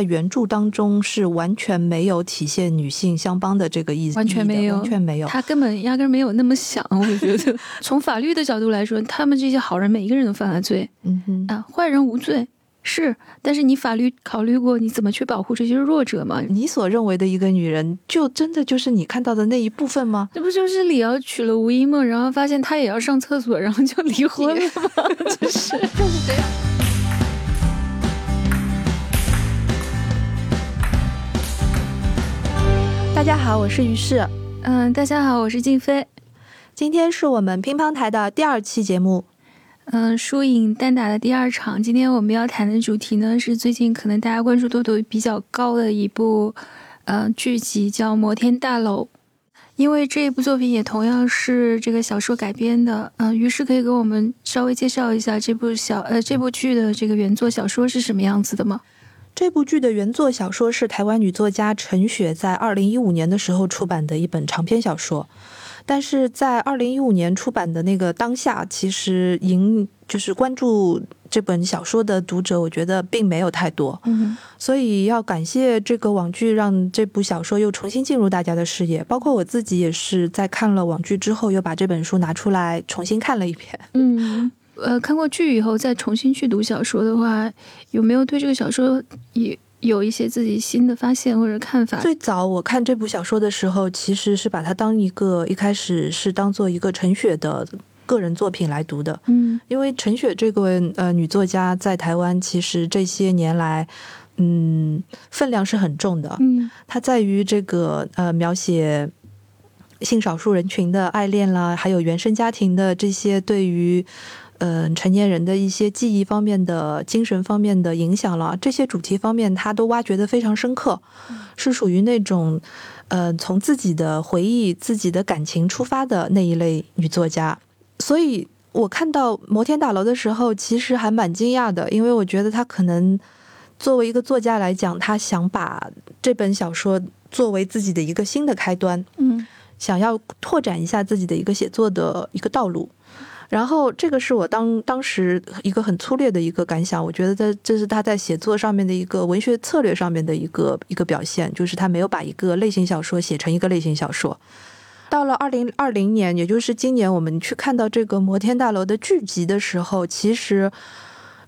在原著当中是完全没有体现女性相帮的这个意思，完全没有，完全没有，他根本压根没有那么想。我觉得，从法律的角度来说，他们这些好人每一个人都犯了罪，嗯哼啊，坏人无罪是，但是你法律考虑过你怎么去保护这些弱者吗？你所认为的一个女人，就真的就是你看到的那一部分吗？这不就是李瑶娶了吴一梦，然后发现她也要上厕所，然后就离婚了吗？就是就是这样。大家好，我是于适。嗯，大家好，我是静飞。今天是我们乒乓台的第二期节目。嗯，输赢单打的第二场。今天我们要谈的主题呢，是最近可能大家关注度都比较高的一部呃剧集，叫《摩天大楼》。因为这一部作品也同样是这个小说改编的。嗯，于是可以给我们稍微介绍一下这部小呃这部剧的这个原作小说是什么样子的吗？这部剧的原作小说是台湾女作家陈雪在二零一五年的时候出版的一本长篇小说，但是在二零一五年出版的那个当下，其实引就是关注这本小说的读者，我觉得并没有太多。嗯，所以要感谢这个网剧，让这部小说又重新进入大家的视野。包括我自己也是在看了网剧之后，又把这本书拿出来重新看了一遍。嗯。呃，看过剧以后再重新去读小说的话，有没有对这个小说也有一些自己新的发现或者看法？最早我看这部小说的时候，其实是把它当一个一开始是当做一个陈雪的个人作品来读的。嗯，因为陈雪这个呃女作家在台湾其实这些年来，嗯，分量是很重的。嗯，它在于这个呃描写性少数人群的爱恋啦，还有原生家庭的这些对于。嗯，成年人的一些记忆方面的、精神方面的影响了，这些主题方面，他都挖掘的非常深刻，是属于那种，呃，从自己的回忆、自己的感情出发的那一类女作家。所以我看到《摩天大楼》的时候，其实还蛮惊讶的，因为我觉得他可能作为一个作家来讲，他想把这本小说作为自己的一个新的开端，嗯，想要拓展一下自己的一个写作的一个道路。然后，这个是我当当时一个很粗略的一个感想。我觉得这这是他在写作上面的一个文学策略上面的一个一个表现，就是他没有把一个类型小说写成一个类型小说。到了二零二零年，也就是今年，我们去看到这个《摩天大楼》的剧集的时候，其实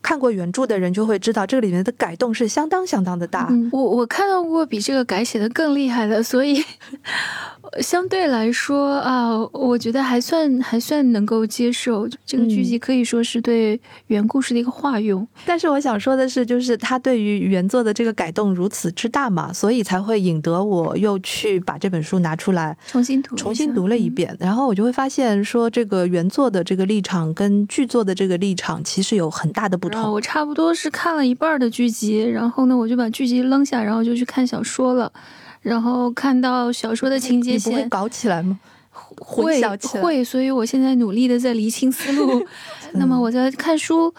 看过原著的人就会知道，这个里面的改动是相当相当的大。我我看到过比这个改写的更厉害的，所以。相对来说啊，我觉得还算还算能够接受。这个剧集可以说是对原故事的一个化用。但是我想说的是，就是他对于原作的这个改动如此之大嘛，所以才会引得我又去把这本书拿出来重新读，重新读了一遍。然后我就会发现，说这个原作的这个立场跟剧作的这个立场其实有很大的不同。我差不多是看了一半的剧集，然后呢，我就把剧集扔下，然后就去看小说了。然后看到小说的情节线，不会搞起来吗？会会，所以我现在努力的在厘清思路。那么我在看书，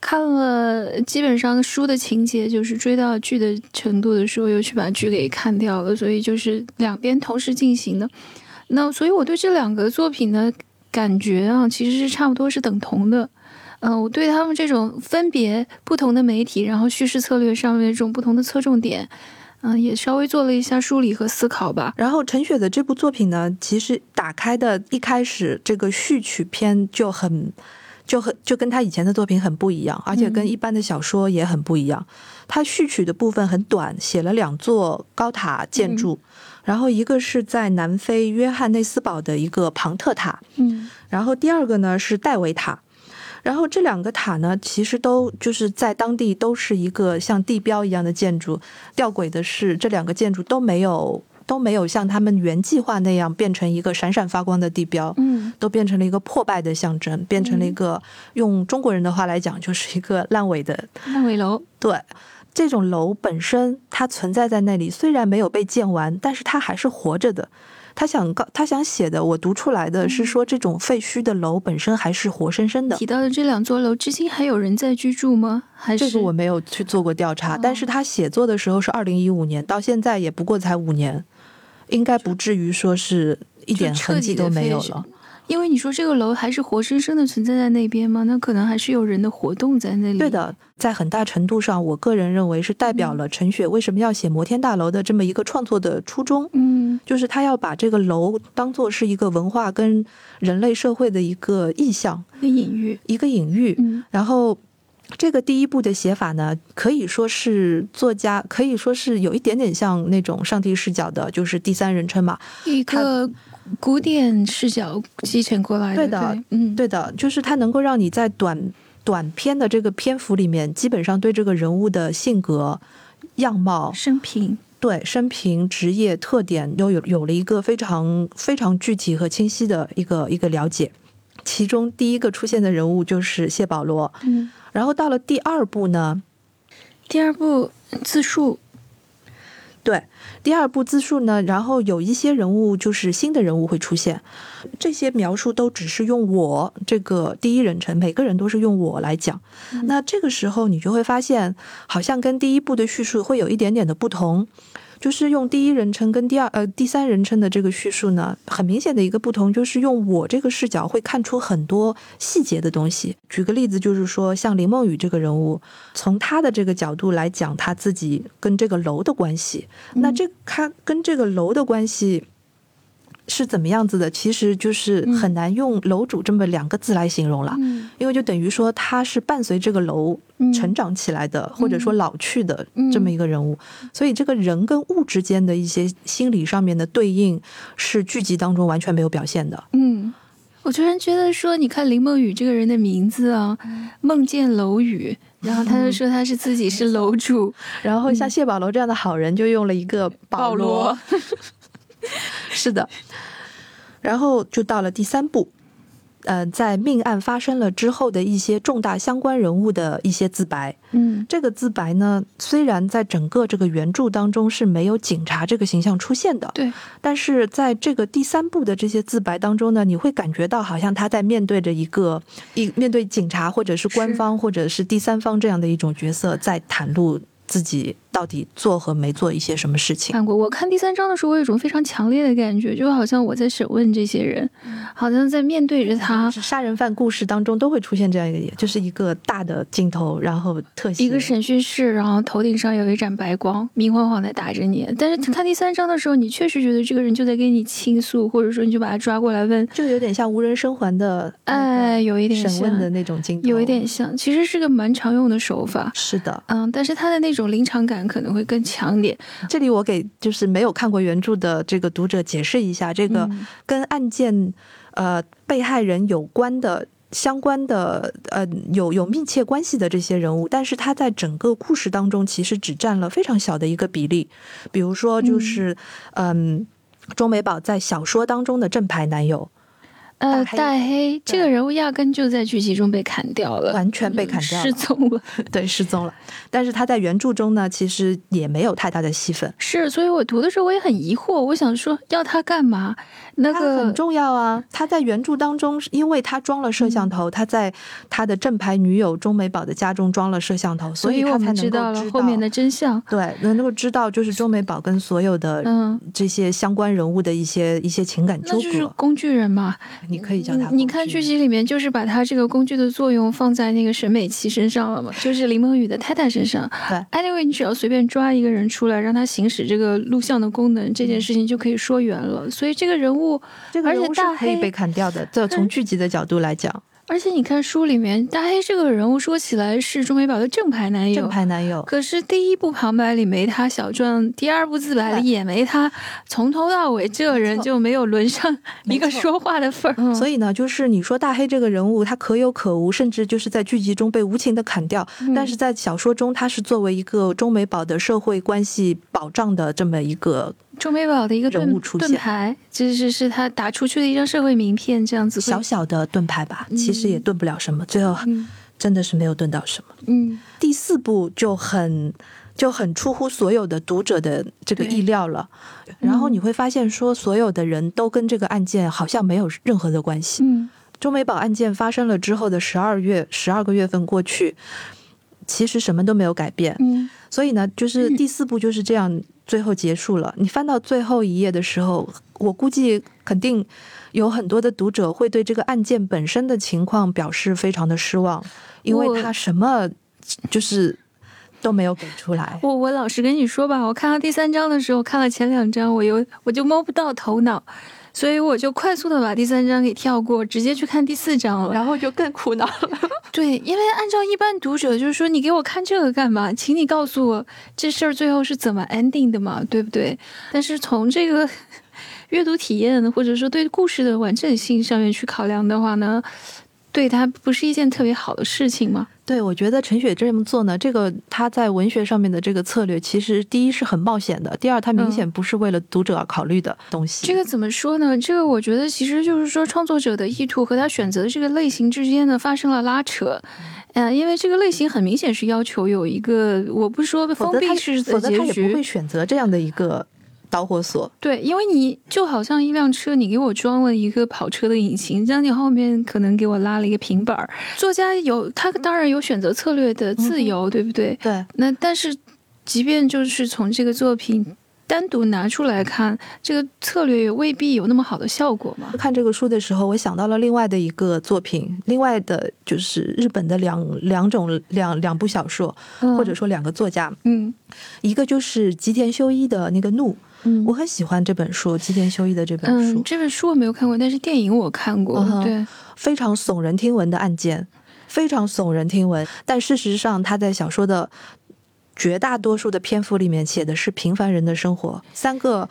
看了基本上书的情节就是追到剧的程度的时候，又去把剧给看掉了，所以就是两边同时进行的。那所以我对这两个作品的感觉啊，其实是差不多是等同的。嗯，我对他们这种分别不同的媒体，然后叙事策略上面这种不同的侧重点。嗯，也稍微做了一下梳理和思考吧。然后陈雪的这部作品呢，其实打开的一开始这个序曲篇就很、就很、就跟他以前的作品很不一样，而且跟一般的小说也很不一样。他序曲的部分很短，写了两座高塔建筑，然后一个是在南非约翰内斯堡的一个庞特塔，嗯，然后第二个呢是戴维塔。然后这两个塔呢，其实都就是在当地都是一个像地标一样的建筑。吊诡的是，这两个建筑都没有都没有像他们原计划那样变成一个闪闪发光的地标，嗯，都变成了一个破败的象征，变成了一个用中国人的话来讲，就是一个烂尾的烂尾楼。对，这种楼本身它存在在那里，虽然没有被建完，但是它还是活着的。他想告，他想写的，我读出来的是说，这种废墟的楼本身还是活生生的。提到的这两座楼，至今还有人在居住吗？还是这个我没有去做过调查。但是他写作的时候是二零一五年，到现在也不过才五年，应该不至于说是一点痕迹都没有了。因为你说这个楼还是活生生的存在在那边吗？那可能还是有人的活动在那里。对的，在很大程度上，我个人认为是代表了陈雪为什么要写摩天大楼的这么一个创作的初衷。嗯，就是他要把这个楼当做是一个文化跟人类社会的一个意象、一个隐喻、一个隐喻。嗯，然后。这个第一部的写法呢，可以说是作家可以说是有一点点像那种上帝视角的，就是第三人称嘛，一个古典视角继承过来的。对的，嗯，对的，就是它能够让你在短短篇的这个篇幅里面，基本上对这个人物的性格、样貌、生平，对生平、职业特点，都有有了一个非常非常具体和清晰的一个一个了解。其中第一个出现的人物就是谢保罗，嗯。然后到了第二部呢，第二部自述，对，第二部自述呢，然后有一些人物就是新的人物会出现，这些描述都只是用我这个第一人称，每个人都是用我来讲。那这个时候你就会发现，好像跟第一部的叙述会有一点点的不同。就是用第一人称跟第二呃第三人称的这个叙述呢，很明显的一个不同就是用我这个视角会看出很多细节的东西。举个例子，就是说像林梦雨这个人物，从他的这个角度来讲他自己跟这个楼的关系，那这看跟这个楼的关系。是怎么样子的？其实就是很难用楼主这么两个字来形容了，因为就等于说他是伴随这个楼成长起来的，或者说老去的这么一个人物，所以这个人跟物之间的一些心理上面的对应，是剧集当中完全没有表现的。嗯，我突然觉得说，你看林梦雨这个人的名字啊，梦见楼宇，然后他就说他是自己是楼主，然后像谢宝楼这样的好人就用了一个保罗。是的，然后就到了第三步，呃，在命案发生了之后的一些重大相关人物的一些自白。嗯，这个自白呢，虽然在整个这个原著当中是没有警察这个形象出现的，对，但是在这个第三部的这些自白当中呢，你会感觉到好像他在面对着一个一面对警察或者是官方或者是第三方这样的一种角色，在袒露自己。到底做和没做一些什么事情？看过，我看第三章的时候，我有一种非常强烈的感觉，就好像我在审问这些人，好像在面对着他。杀人犯故事当中都会出现这样一个，就是一个大的镜头，然后特写一个审讯室，然后头顶上有一盏白光，明晃晃的打着你。但是看第三章的时候，你确实觉得这个人就在跟你倾诉，或者说你就把他抓过来问，就有点像无人生还的，哎，有一点审问的那种镜头，有一点像。其实是个蛮常用的手法。是的，嗯，但是他的那种临场感。可能会更强点。这里我给就是没有看过原著的这个读者解释一下，这个跟案件呃被害人有关的、相关的呃有有密切关系的这些人物，但是他在整个故事当中其实只占了非常小的一个比例。比如说，就是嗯，钟美宝在小说当中的正牌男友。呃，大黑这个人物压根就在剧集中被砍掉了，完全被砍掉，失踪了。对，失踪了。但是他在原著中呢，其实也没有太大的戏份。是，所以我读的时候我也很疑惑，我想说要他干嘛？那个很重要啊！他在原著当中，因为他装了摄像头，他在他的正牌女友钟美宝的家中装了摄像头，所以他才能够知道了后面的真相。对，能够知道就是钟美宝跟所有的嗯这些相关人物的一些一些情感纠葛。工具人嘛。你可以叫他。你看剧集里面，就是把他这个工具的作用放在那个沈美琪身上了嘛，就是林梦雨的太太身上。对，anyway，你只要随便抓一个人出来，让他行使这个录像的功能，这件事情就可以说圆了。所以这个人物，这个人物是可以被砍掉的。这从剧集的角度来讲。而且你看书里面，大黑这个人物说起来是钟美宝的正牌男友，正牌男友。可是第一部旁白里没他，小传第二部自白里也没他，从头到尾这个人就没有轮上一个说话的份儿。所以呢，就是你说大黑这个人物，他可有可无，甚至就是在剧集中被无情的砍掉，但是在小说中，他是作为一个钟美宝的社会关系保障的这么一个。钟美宝的一个人物出盾牌，这是是他打出去的一张社会名片，这样子小小的盾牌吧，其实也盾不了什么，最后真的是没有盾到什么。嗯，第四部就很就很出乎所有的读者的这个意料了，然后你会发现说，所有的人都跟这个案件好像没有任何的关系。嗯，中美宝案件发生了之后的十二月，十二个月份过去，其实什么都没有改变。嗯，所以呢，就是第四部就是这样。最后结束了。你翻到最后一页的时候，我估计肯定有很多的读者会对这个案件本身的情况表示非常的失望，因为他什么就是都没有给出来。我我老实跟你说吧，我看到第三章的时候，看了前两章，我有我就摸不到头脑。所以我就快速的把第三章给跳过，直接去看第四章了，然后就更苦恼了。对，因为按照一般读者就是说，你给我看这个干嘛？请你告诉我这事儿最后是怎么 ending 的嘛，对不对？但是从这个 阅读体验或者说对故事的完整性上面去考量的话呢，对他不是一件特别好的事情吗？对，我觉得陈雪这么做呢，这个他在文学上面的这个策略，其实第一是很冒险的，第二他明显不是为了读者考虑的东西。这个怎么说呢？这个我觉得其实就是说创作者的意图和他选择的这个类型之间呢发生了拉扯。嗯，因为这个类型很明显是要求有一个，我不说封闭式的结局，否则他也不会选择这样的一个。导火索对，因为你就好像一辆车，你给我装了一个跑车的引擎，这样你后面可能给我拉了一个平板儿。作家有他当然有选择策略的自由，对不对？对。那但是，即便就是从这个作品单独拿出来看，这个策略也未必有那么好的效果嘛。看这个书的时候，我想到了另外的一个作品，另外的就是日本的两两种两两部小说，或者说两个作家。嗯，一个就是吉田修一的那个《怒》。嗯，我很喜欢这本书，吉田修一的这本书。嗯，这本书我没有看过，但是电影我看过。对，非常耸人听闻的案件，非常耸人听闻。但事实上，他在小说的绝大多数的篇幅里面写的是平凡人的生活。三个。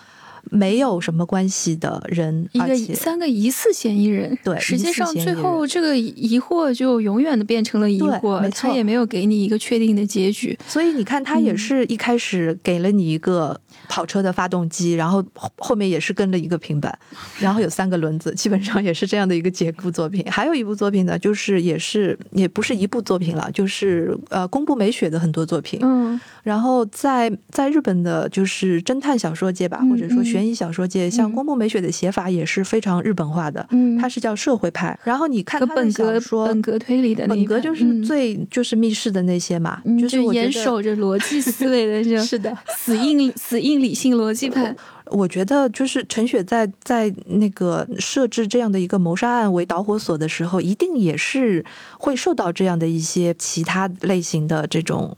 没有什么关系的人，一个三个疑似嫌疑人，对，实际上最后这个疑惑就永远的变成了疑惑，他也没有给你一个确定的结局。所以你看，他也是一开始给了你一个跑车的发动机，然后后面也是跟着一个平板，然后有三个轮子，基本上也是这样的一个结构作品。还有一部作品呢，就是也是也不是一部作品了，就是呃，宫部美雪的很多作品。嗯，然后在在日本的就是侦探小说界吧，或者说悬疑小说界，像宫部美雪的写法也是非常日本化的。嗯，它是叫社会派。然后你看他的小说，本格推理的本格就是最就是密室的那些嘛，就是严守着逻辑 思维的，就是的，死硬死硬理性逻辑派。我觉得就是陈雪在在那个设置这样的一个谋杀案为导火索的时候，一定也是会受到这样的一些其他类型的这种。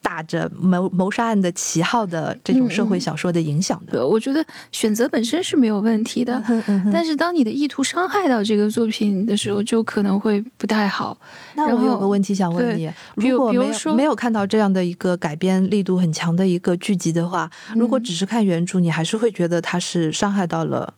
打着谋谋杀案的旗号的这种社会小说的影响的，我觉得选择本身是没有问题的，但是当你的意图伤害到这个作品的时候，就可能会不太好。那我有个问题想问你：如果没有没有看到这样的一个改编力度很强的一个剧集的话，如果只是看原著，你还是会觉得它是伤害到了。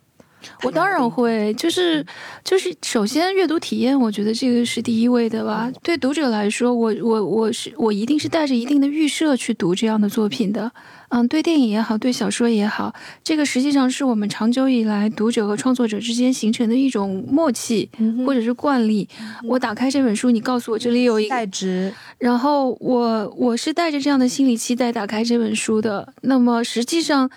我当然会，就是就是，首先阅读体验，我觉得这个是第一位的吧。对读者来说，我我我是我一定是带着一定的预设去读这样的作品的。嗯，对电影也好，对小说也好，这个实际上是我们长久以来读者和创作者之间形成的一种默契或者是惯例。我打开这本书，你告诉我这里有一代值，然后我我是带着这样的心理期待打开这本书的。那么实际上。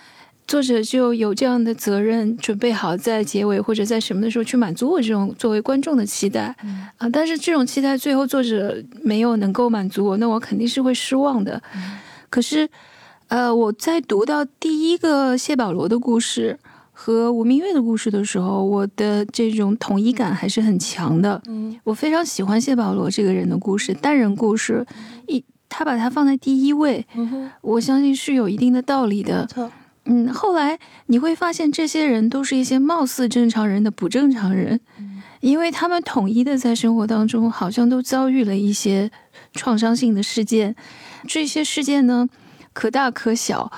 作者就有这样的责任，准备好在结尾或者在什么的时候去满足我这种作为观众的期待啊！但是这种期待最后作者没有能够满足我，那我肯定是会失望的。可是，呃，我在读到第一个谢保罗的故事和吴明月的故事的时候，我的这种统一感还是很强的。嗯，我非常喜欢谢保罗这个人的故事，单人故事，一他把他放在第一位，我相信是有一定的道理的。嗯，后来你会发现，这些人都是一些貌似正常人的不正常人，因为他们统一的在生活当中，好像都遭遇了一些创伤性的事件。这些事件呢，可大可小，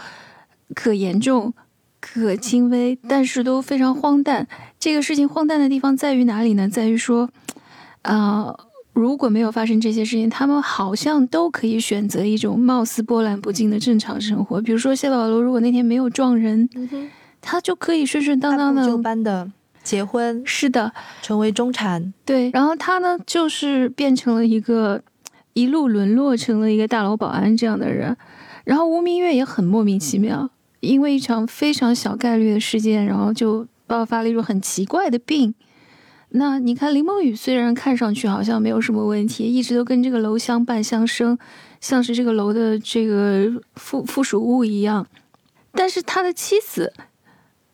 可严重，可轻微，但是都非常荒诞。这个事情荒诞的地方在于哪里呢？在于说，啊。如果没有发生这些事情，他们好像都可以选择一种貌似波澜不惊的正常生活。比如说谢保罗，如果那天没有撞人，他就可以顺顺当当的结婚。是的，成为中产。对，然后他呢，就是变成了一个一路沦落成了一个大楼保安这样的人。然后吴明月也很莫名其妙，因为一场非常小概率的事件，然后就爆发了一种很奇怪的病。那你看林梦雨，虽然看上去好像没有什么问题，一直都跟这个楼相伴相生，像是这个楼的这个附附属物一样。但是他的妻子，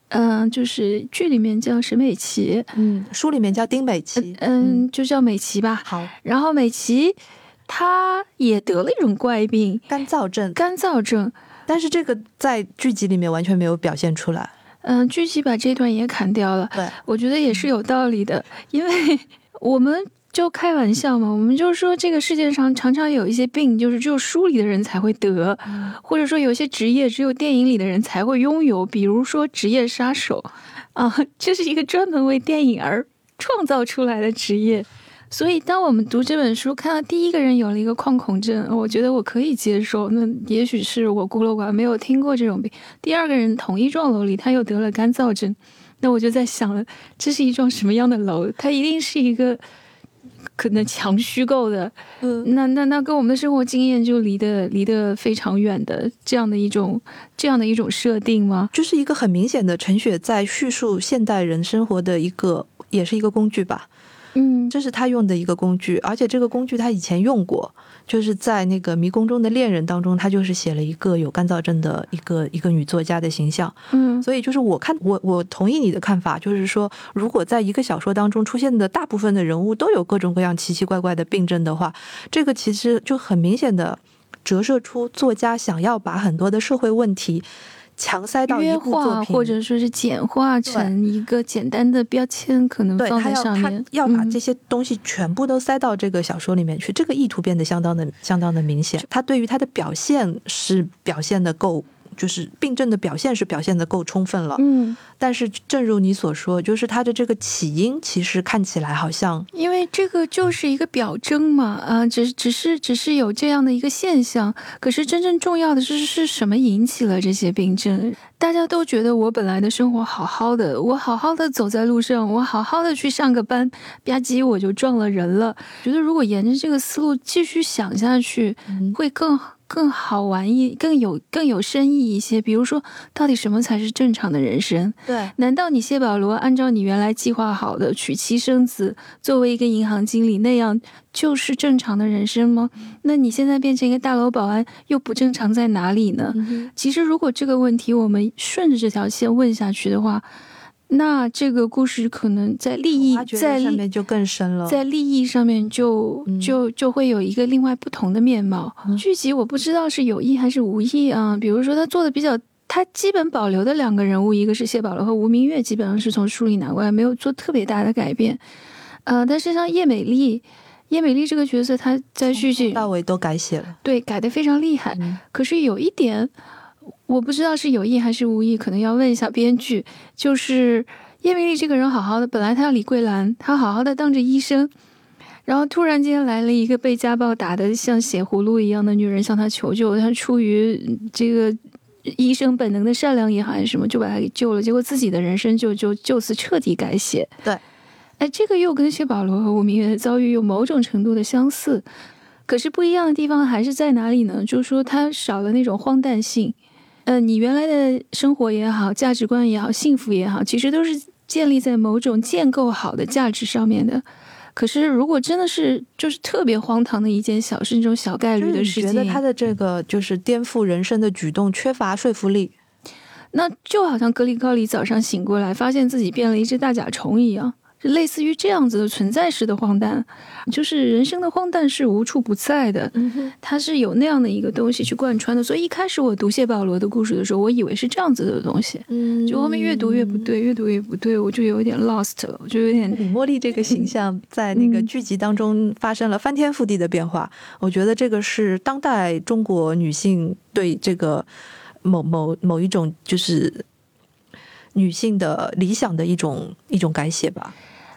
嗯，就是剧里面叫沈美琪，嗯，书里面叫丁美琪，嗯，就叫美琪吧。好，然后美琪她也得了一种怪病，干燥症，干燥症。但是这个在剧集里面完全没有表现出来。嗯，剧集把这段也砍掉了。对，我觉得也是有道理的，因为 我们就开玩笑嘛，我们就说这个世界上常常有一些病，就是只有书里的人才会得，或者说有些职业只有电影里的人才会拥有，比如说职业杀手，啊，这是一个专门为电影而创造出来的职业。所以，当我们读这本书，看到第一个人有了一个矿恐症，我觉得我可以接受。那也许是我孤陋寡闻，没有听过这种病。第二个人同一幢楼里，他又得了干燥症，那我就在想了，这是一幢什么样的楼？它一定是一个可能强虚构的。嗯，那那那跟我们的生活经验就离得离得非常远的这样的一种这样的一种设定吗？就是一个很明显的陈雪在叙述现代人生活的一个，也是一个工具吧。嗯，这是他用的一个工具，而且这个工具他以前用过，就是在那个《迷宫中的恋人》当中，他就是写了一个有干燥症的一个一个女作家的形象。嗯，所以就是我看我我同意你的看法，就是说，如果在一个小说当中出现的大部分的人物都有各种各样奇奇怪怪的病症的话，这个其实就很明显的折射出作家想要把很多的社会问题。强塞到一部作品，或者说是简化成一个简单的标签，可能放在上面。要把这些东西全部都塞到这个小说里面去，这个意图变得相当的、相当的明显。他对于他的表现是表现的够。就是病症的表现是表现的够充分了，嗯，但是正如你所说，就是它的这个起因其实看起来好像，因为这个就是一个表征嘛，啊，只只是只是有这样的一个现象，可是真正重要的是是什么引起了这些病症？大家都觉得我本来的生活好好的，我好好的走在路上，我好好的去上个班，吧唧我就撞了人了。觉得如果沿着这个思路继续想下去，会更好。更好玩一更有更有深意一些，比如说，到底什么才是正常的人生？对，难道你谢保罗按照你原来计划好的娶妻生子，作为一个银行经理那样就是正常的人生吗？那你现在变成一个大楼保安，又不正常在哪里呢？其实，如果这个问题我们顺着这条线问下去的话。那这个故事可能在利益在上面就更深了，在利益上面就就就会有一个另外不同的面貌。剧集我不知道是有意还是无意啊。比如说他做的比较，他基本保留的两个人物，一个是谢宝罗和吴明月，基本上是从书里拿过来，没有做特别大的改变。呃，但是像叶美丽，叶美丽这个角色，她在剧集到尾都改写了，对，改的非常厉害。可是有一点。我不知道是有意还是无意，可能要问一下编剧。就是叶明丽这个人好好的，本来她要李桂兰，她好好的当着医生，然后突然间来了一个被家暴打的像血葫芦一样的女人向她求救，她出于这个医生本能的善良也好还是什么，就把她给救了。结果自己的人生就就就此彻底改写。对，哎，这个又跟谢保罗和吴明月的遭遇有某种程度的相似，可是不一样的地方还是在哪里呢？就是说他少了那种荒诞性。呃，你原来的生活也好，价值观也好，幸福也好，其实都是建立在某种建构好的价值上面的。可是，如果真的是就是特别荒唐的一件小事，这种小概率的事情，觉得他的这个就是颠覆人生的举动缺乏说服力，那就好像格里高里早上醒过来，发现自己变了一只大甲虫一样。类似于这样子的存在式的荒诞，就是人生的荒诞是无处不在的，它是有那样的一个东西去贯穿的。所以一开始我读谢保罗的故事的时候，我以为是这样子的东西，嗯，就后面越读越不对，越读越不对，我就有点 lost 了，我就有点。李茉莉这个形象在那个剧集当中发生了翻天覆地的变化，我觉得这个是当代中国女性对这个某某某一种就是女性的理想的一种一种改写吧。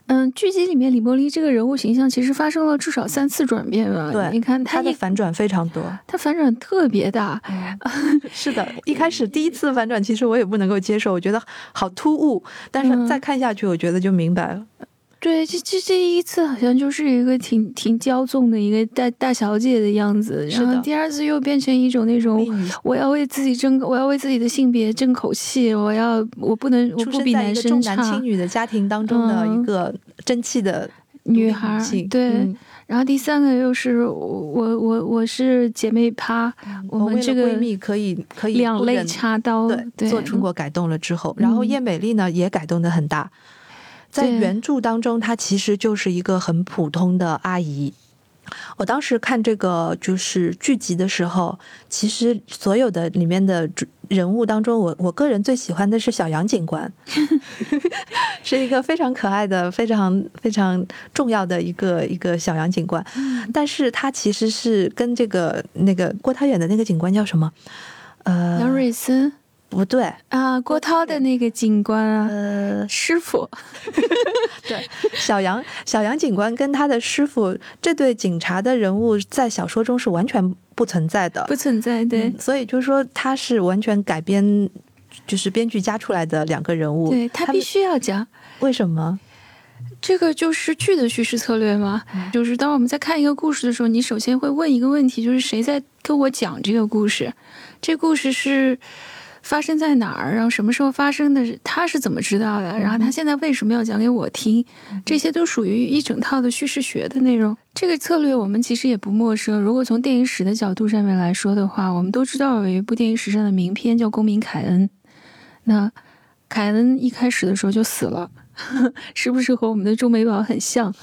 嗯，剧集里面李茉莉这个人物形象其实发生了至少三次转变吧？对，你看她的反转非常多，她反转特别大。是的，一开始第一次反转，其实我也不能够接受，我觉得好突兀。但是再看下去，我觉得就明白了。对，这这这一次好像就是一个挺挺骄纵的一个大大小姐的样子，然后第二次又变成一种那种我要为自己争，我要为自己的性别争口气，我要我不能我不比男生差。重男轻女的家庭当中的一个争气的女孩，对。然后第三个又是我我我是姐妹趴，我们这个闺蜜可以可以两肋插刀，对，做成果改动了之后，然后叶美丽呢也改动的很大，在原著当中，她其实就是一个很普通的阿姨。我当时看这个就是剧集的时候，其实所有的里面的人物当中，我我个人最喜欢的是小杨警官，是一个非常可爱的、非常非常重要的一个一个小杨警官。但是他其实是跟这个那个郭涛演的那个警官叫什么？呃，杨瑞森。不对啊，郭涛的那个警官啊，呃，师傅，对，小杨，小杨警官跟他的师傅这对警察的人物在小说中是完全不存在的，不存在，对，所以就是说他是完全改编，就是编剧加出来的两个人物，对他必须要加，为什么？这个就是剧的叙事策略吗，就是当我们在看一个故事的时候，你首先会问一个问题，就是谁在跟我讲这个故事？这故事是。发生在哪儿？然后什么时候发生的？他是怎么知道的？然后他现在为什么要讲给我听？这些都属于一整套的叙事学的内容。这个策略我们其实也不陌生。如果从电影史的角度上面来说的话，我们都知道有一部电影史上的名片叫《公民凯恩》。那凯恩一开始的时候就死了，是不是和我们的钟美宝很像？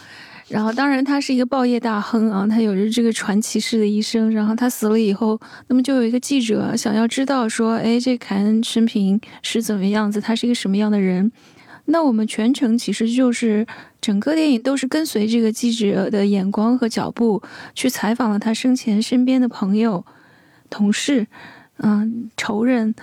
然后，当然，他是一个报业大亨啊，他有着这个传奇式的一生。然后他死了以后，那么就有一个记者想要知道说，哎，这凯恩生平是怎么样子？他是一个什么样的人？那我们全程其实就是整个电影都是跟随这个记者的眼光和脚步去采访了他生前身边的朋友、同事、嗯，仇人、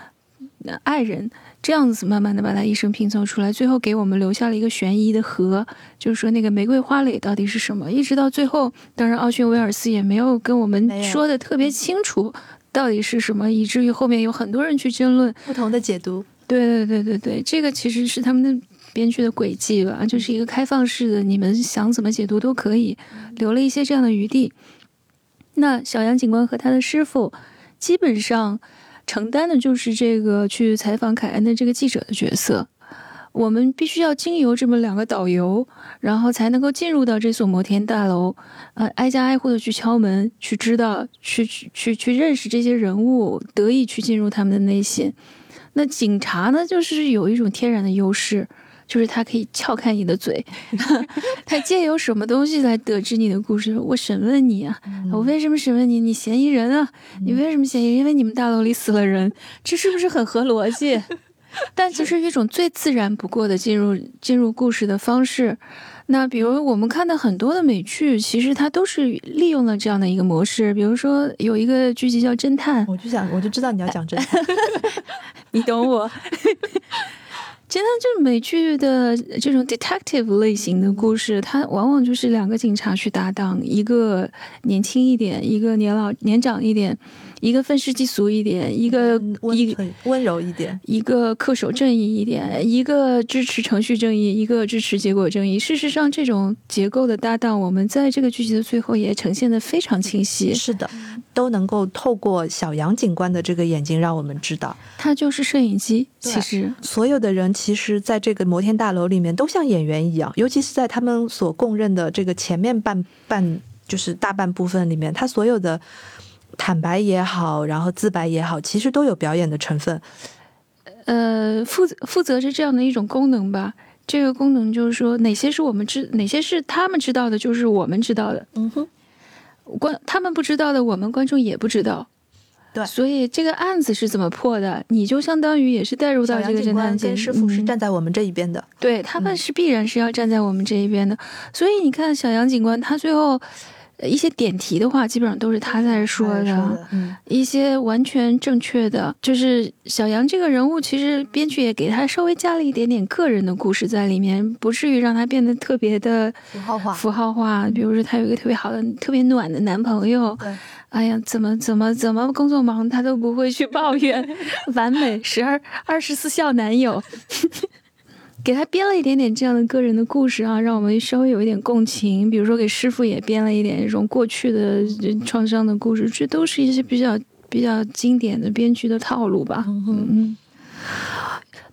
爱人。这样子慢慢的把他一生拼凑出来，最后给我们留下了一个悬疑的核，就是说那个玫瑰花蕾到底是什么？一直到最后，当然奥逊威尔斯也没有跟我们说的特别清楚到底是什么，以至于后面有很多人去争论不同的解读。对对对对对，这个其实是他们的编剧的轨迹吧，就是一个开放式的，你们想怎么解读都可以，留了一些这样的余地。那小杨警官和他的师傅基本上。承担的就是这个去采访凯恩的这个记者的角色，我们必须要经由这么两个导游，然后才能够进入到这所摩天大楼，呃，挨家挨户的去敲门，去知道，去去去去认识这些人物，得以去进入他们的内心。那警察呢，就是有一种天然的优势。就是他可以撬开你的嘴，他借由什么东西来得知你的故事？我审问你啊，我为什么审问你？你嫌疑人啊，你为什么嫌疑？因为你们大楼里死了人，这是不是很合逻辑？但这是一种最自然不过的进入进入故事的方式。那比如我们看到很多的美剧，其实它都是利用了这样的一个模式。比如说有一个剧集叫《侦探》，我就想我就知道你要讲侦探，你懂我。真的，就是美剧的这种 detective 类型的故事，它往往就是两个警察去搭档，一个年轻一点，一个年老年长一点。一个愤世嫉俗一点，一个温温柔一点，一个恪守正义一点，一个支持程序正义，一个支持结果正义。事实上，这种结构的搭档，我们在这个剧集的最后也呈现的非常清晰。是的，都能够透过小杨警官的这个眼睛，让我们知道，他就是摄影机。其实，所有的人其实在这个摩天大楼里面都像演员一样，尤其是在他们所供认的这个前面半半，就是大半部分里面，他所有的。坦白也好，然后自白也好，其实都有表演的成分。呃，负责负责是这样的一种功能吧。这个功能就是说，哪些是我们知，哪些是他们知道的，就是我们知道的。嗯哼，观他们不知道的，我们观众也不知道。对，所以这个案子是怎么破的，你就相当于也是带入到这个侦探跟师傅是站在我们这一边的。对他们是必然是要站在我们这一边的。所以你看，小杨警官他最后。一些点题的话，基本上都是他在说的。一些完全正确的，就是小杨这个人物，其实编剧也给他稍微加了一点点个人的故事在里面，不至于让他变得特别的符号化。符号化，比如说他有一个特别好的、特别暖的男朋友。哎呀，怎么怎么怎么工作忙，他都不会去抱怨，完美十二二十四孝男友。给他编了一点点这样的个人的故事啊，让我们稍微有一点共情。比如说给师傅也编了一点这种过去的创伤的故事，这都是一些比较比较经典的编剧的套路吧。嗯嗯。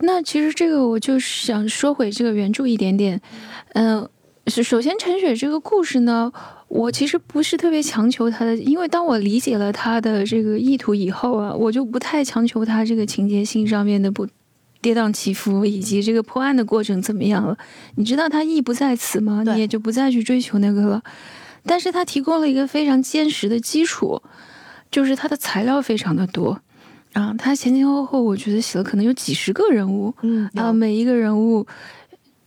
那其实这个我就想说回这个原著一点点。嗯，首先陈雪这个故事呢，我其实不是特别强求他的，因为当我理解了他的这个意图以后啊，我就不太强求他这个情节性上面的不跌宕起伏，以及这个破案的过程怎么样了。你知道他意不在此吗？你也就不再去追求那个了。但是他提供了一个非常坚实的基础，就是他的材料非常的多啊，他前前后后我觉得写了可能有几十个人物，嗯啊，每一个人物。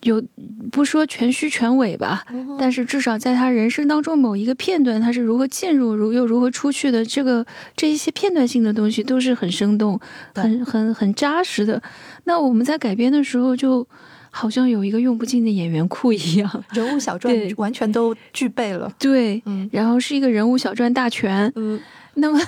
有不说全虚全伪吧，但是至少在他人生当中某一个片段，他是如何进入，如又如何出去的，这个这一些片段性的东西都是很生动、很很很扎实的。那我们在改编的时候，就好像有一个用不尽的演员库一样，人物小传完全都具备了。对，然后是一个人物小传大全。嗯，那么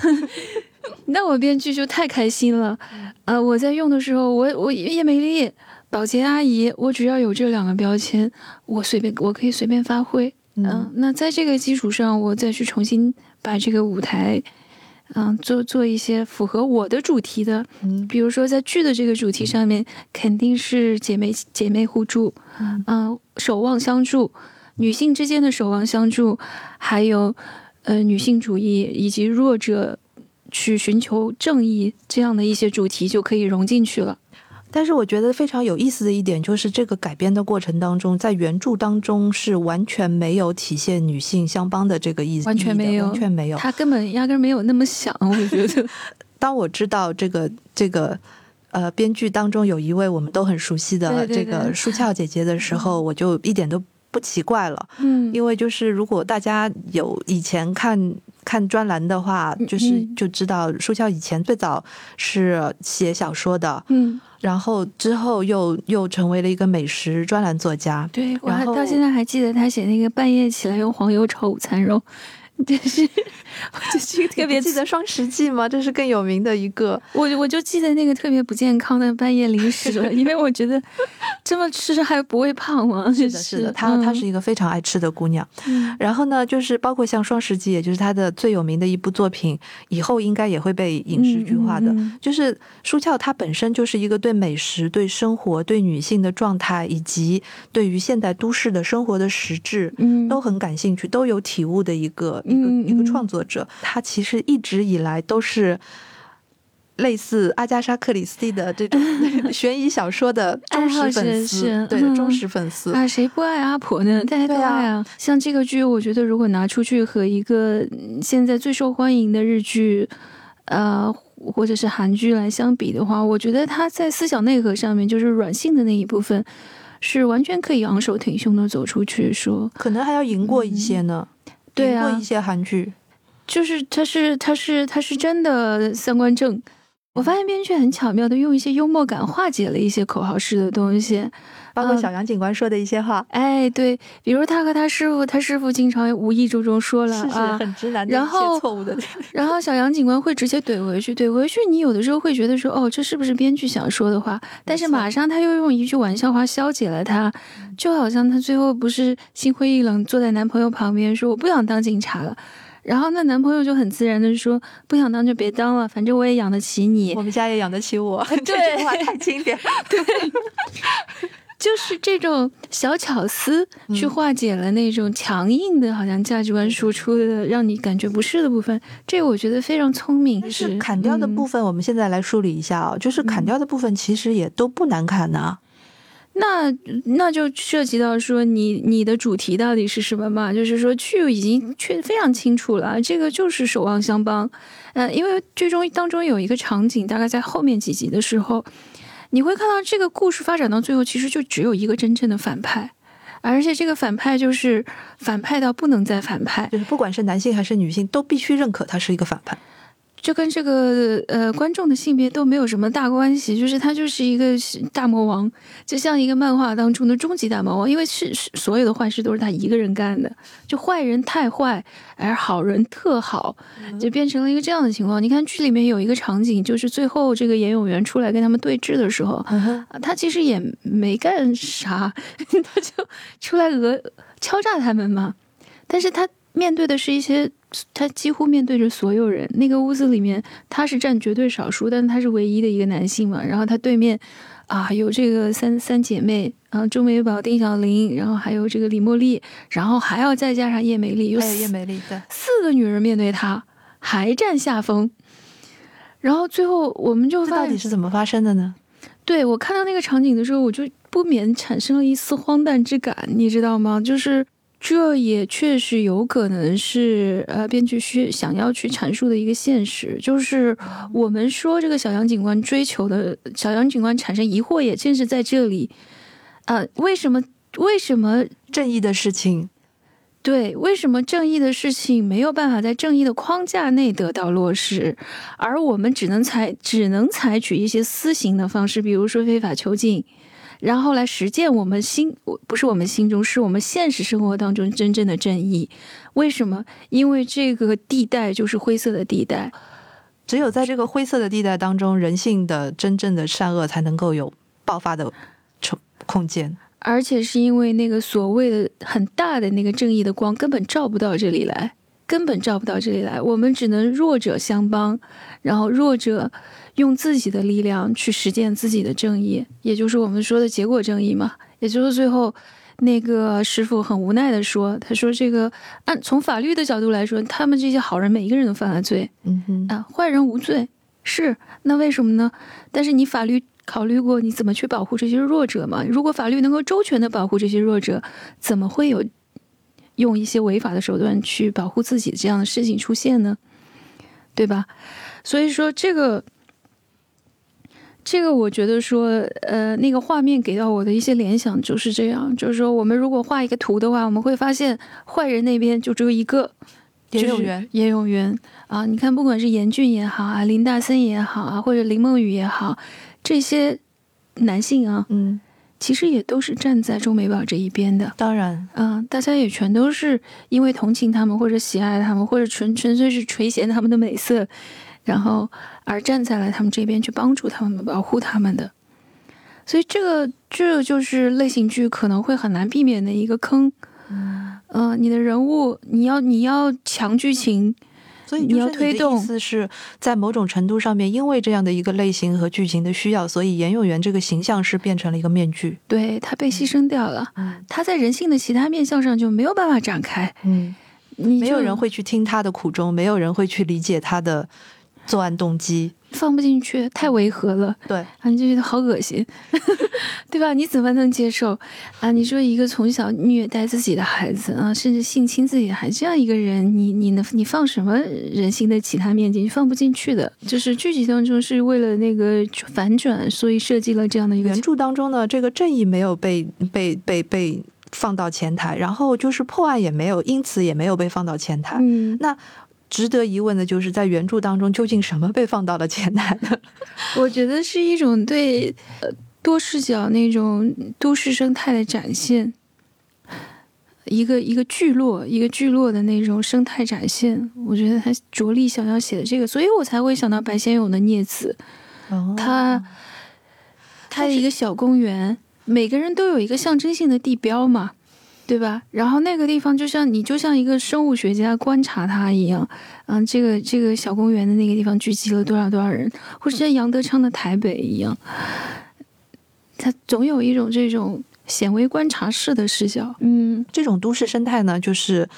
那我编剧就太开心了。呃，我在用的时候，我我叶美丽。保洁阿姨，我只要有这两个标签，我随便我可以随便发挥。嗯，那在这个基础上，我再去重新把这个舞台，嗯，做做一些符合我的主题的。嗯，比如说在剧的这个主题上面，肯定是姐妹姐妹互助，嗯，守望相助，女性之间的守望相助，还有呃女性主义以及弱者去寻求正义这样的一些主题就可以融进去了。但是我觉得非常有意思的一点就是，这个改编的过程当中，在原著当中是完全没有体现女性相帮的这个意思，完全没有，完全没有，他根本压根没有那么想。我觉得，当我知道这个这个呃编剧当中有一位我们都很熟悉的这个舒翘姐姐的时候，我就一点都不奇怪了。嗯，因为就是如果大家有以前看看专栏的话，就是就知道舒翘以前最早是写小说的。嗯。然后之后又又成为了一个美食专栏作家。对，我还到现在还记得他写那个半夜起来用黄油炒午餐肉。真是，这是特别记得双十记吗？这是更有名的一个。我我就记得那个特别不健康的半夜零食了，因为我觉得这么吃还不会胖吗？是的，是的，她她是一个非常爱吃的姑娘。然后呢，就是包括像双十记，也就是她的最有名的一部作品，以后应该也会被影视剧化的。就是舒翘，她本身就是一个对美食、对生活、对女性的状态，以及对于现代都市的生活的实质，嗯，都很感兴趣，都有体悟的一个。一个一个创作者，他其实一直以来都是类似阿加莎·克里斯蒂的这种 悬疑小说的忠实粉丝，对忠实粉丝啊，谁不爱阿婆呢？大家都爱啊。像这个剧，我觉得如果拿出去和一个现在最受欢迎的日剧，呃，或者是韩剧来相比的话，我觉得它在思想内核上面，就是软性的那一部分，是完全可以昂首挺胸的走出去说，可能还要赢过一些呢。对过一些韩剧，就是他是他是他是真的三观正。我发现编剧很巧妙的用一些幽默感化解了一些口号式的东西。包括小杨警官说的一些话，哎，对，比如他和他师傅，他师傅经常无意之中说了啊，很直男的一些错误的，然后小杨警官会直接怼回去，怼回去，你有的时候会觉得说，哦，这是不是编剧想说的话？但是马上他又用一句玩笑话消解了他，就好像他最后不是心灰意冷，坐在男朋友旁边说，我不想当警察了。然后那男朋友就很自然的说：“不想当就别当了，反正我也养得起你，我们家也养得起我。”这句话太经典，对。就是这种小巧思去化解了那种强硬的，好像价值观输出的，让你感觉不适的部分。这个我觉得非常聪明。是砍掉的部分，我们现在来梳理一下啊。就是砍掉的部分，其实也都不难砍呢。那那就涉及到说，你你的主题到底是什么嘛？就是说，剧已经确非常清楚了，这个就是守望相帮。呃，因为剧中当中有一个场景，大概在后面几集的时候。你会看到这个故事发展到最后，其实就只有一个真正的反派，而且这个反派就是反派到不能再反派，就是不管是男性还是女性，都必须认可他是一个反派。就跟这个呃观众的性别都没有什么大关系，就是他就是一个大魔王，就像一个漫画当中的终极大魔王，因为是所有的坏事都是他一个人干的，就坏人太坏，而好人特好，就变成了一个这样的情况。你看剧里面有一个场景，就是最后这个严永元出来跟他们对峙的时候，他其实也没干啥，他就出来讹敲诈他们嘛，但是他。面对的是一些，他几乎面对着所有人。那个屋子里面，他是占绝对少数，但他是唯一的一个男性嘛。然后他对面，啊，有这个三三姐妹，啊，周美宝、丁小玲，然后还有这个李茉莉，然后还要再加上叶美丽，还有叶美丽，对，四个女人面对他还占下风。然后最后我们就到底是怎么发生的呢？对我看到那个场景的时候，我就不免产生了一丝荒诞之感，你知道吗？就是。这也确实有可能是呃，编剧需想要去阐述的一个现实，就是我们说这个小杨警官追求的小杨警官产生疑惑，也正是在这里。呃，为什么为什么正义的事情，对，为什么正义的事情没有办法在正义的框架内得到落实，而我们只能采只能采取一些私刑的方式，比如说非法囚禁。然后来实践我们心，不是我们心中，是我们现实生活当中真正的正义。为什么？因为这个地带就是灰色的地带，只有在这个灰色的地带当中，人性的真正的善恶才能够有爆发的空空间。而且是因为那个所谓的很大的那个正义的光根本照不到这里来，根本照不到这里来，我们只能弱者相帮，然后弱者。用自己的力量去实践自己的正义，也就是我们说的结果正义嘛。也就是最后，那个师傅很无奈的说：“他说这个按从法律的角度来说，他们这些好人每一个人都犯了罪，嗯哼啊，坏人无罪。是那为什么呢？但是你法律考虑过你怎么去保护这些弱者吗？如果法律能够周全的保护这些弱者，怎么会有用一些违法的手段去保护自己这样的事情出现呢？对吧？所以说这个。”这个我觉得说，呃，那个画面给到我的一些联想就是这样，就是说，我们如果画一个图的话，我们会发现坏人那边就只有一个，严永元，严永元啊，你看，不管是严俊也好啊，林大森也好啊，或者林梦雨也好，这些男性啊，嗯，其实也都是站在周美宝这一边的，当然，嗯，大家也全都是因为同情他们，或者喜爱他们，或者纯纯粹是垂涎他们的美色。然后，而站在了他们这边去帮助他们、保护他们的，所以这个这就是类型剧可能会很难避免的一个坑。嗯，你的人物你要你要强剧情，所以你要推动。意思是在某种程度上面，因为这样的一个类型和剧情的需要，所以严永元这个形象是变成了一个面具，对他被牺牲掉了。他在人性的其他面相上就没有办法展开。嗯，没有人会去听他的苦衷，没有人会去理解他的。作案动机放不进去，太违和了。对啊，你就觉得好恶心，对吧？你怎么能接受啊？你说一个从小虐待自己的孩子啊，甚至性侵自己的孩子这样一个人，你你能你放什么人性的其他面积？放不进去的。就是剧集当中是为了那个反转，所以设计了这样的一个。原著当中呢，这个正义没有被被被被放到前台，然后就是破案也没有，因此也没有被放到前台。嗯，那。值得疑问的就是在原著当中究竟什么被放到了前台呢？我觉得是一种对呃多视角那种都市生态的展现，一个一个聚落一个聚落的那种生态展现。我觉得他着力想要写的这个，所以我才会想到白先勇的《孽子》，他他的一个小公园，每个人都有一个象征性的地标嘛。对吧？然后那个地方就像你就像一个生物学家观察它一样，嗯，这个这个小公园的那个地方聚集了多少多少人，或者像杨德昌的台北一样，他总有一种这种显微观察式的视角。嗯，这种都市生态呢，就是，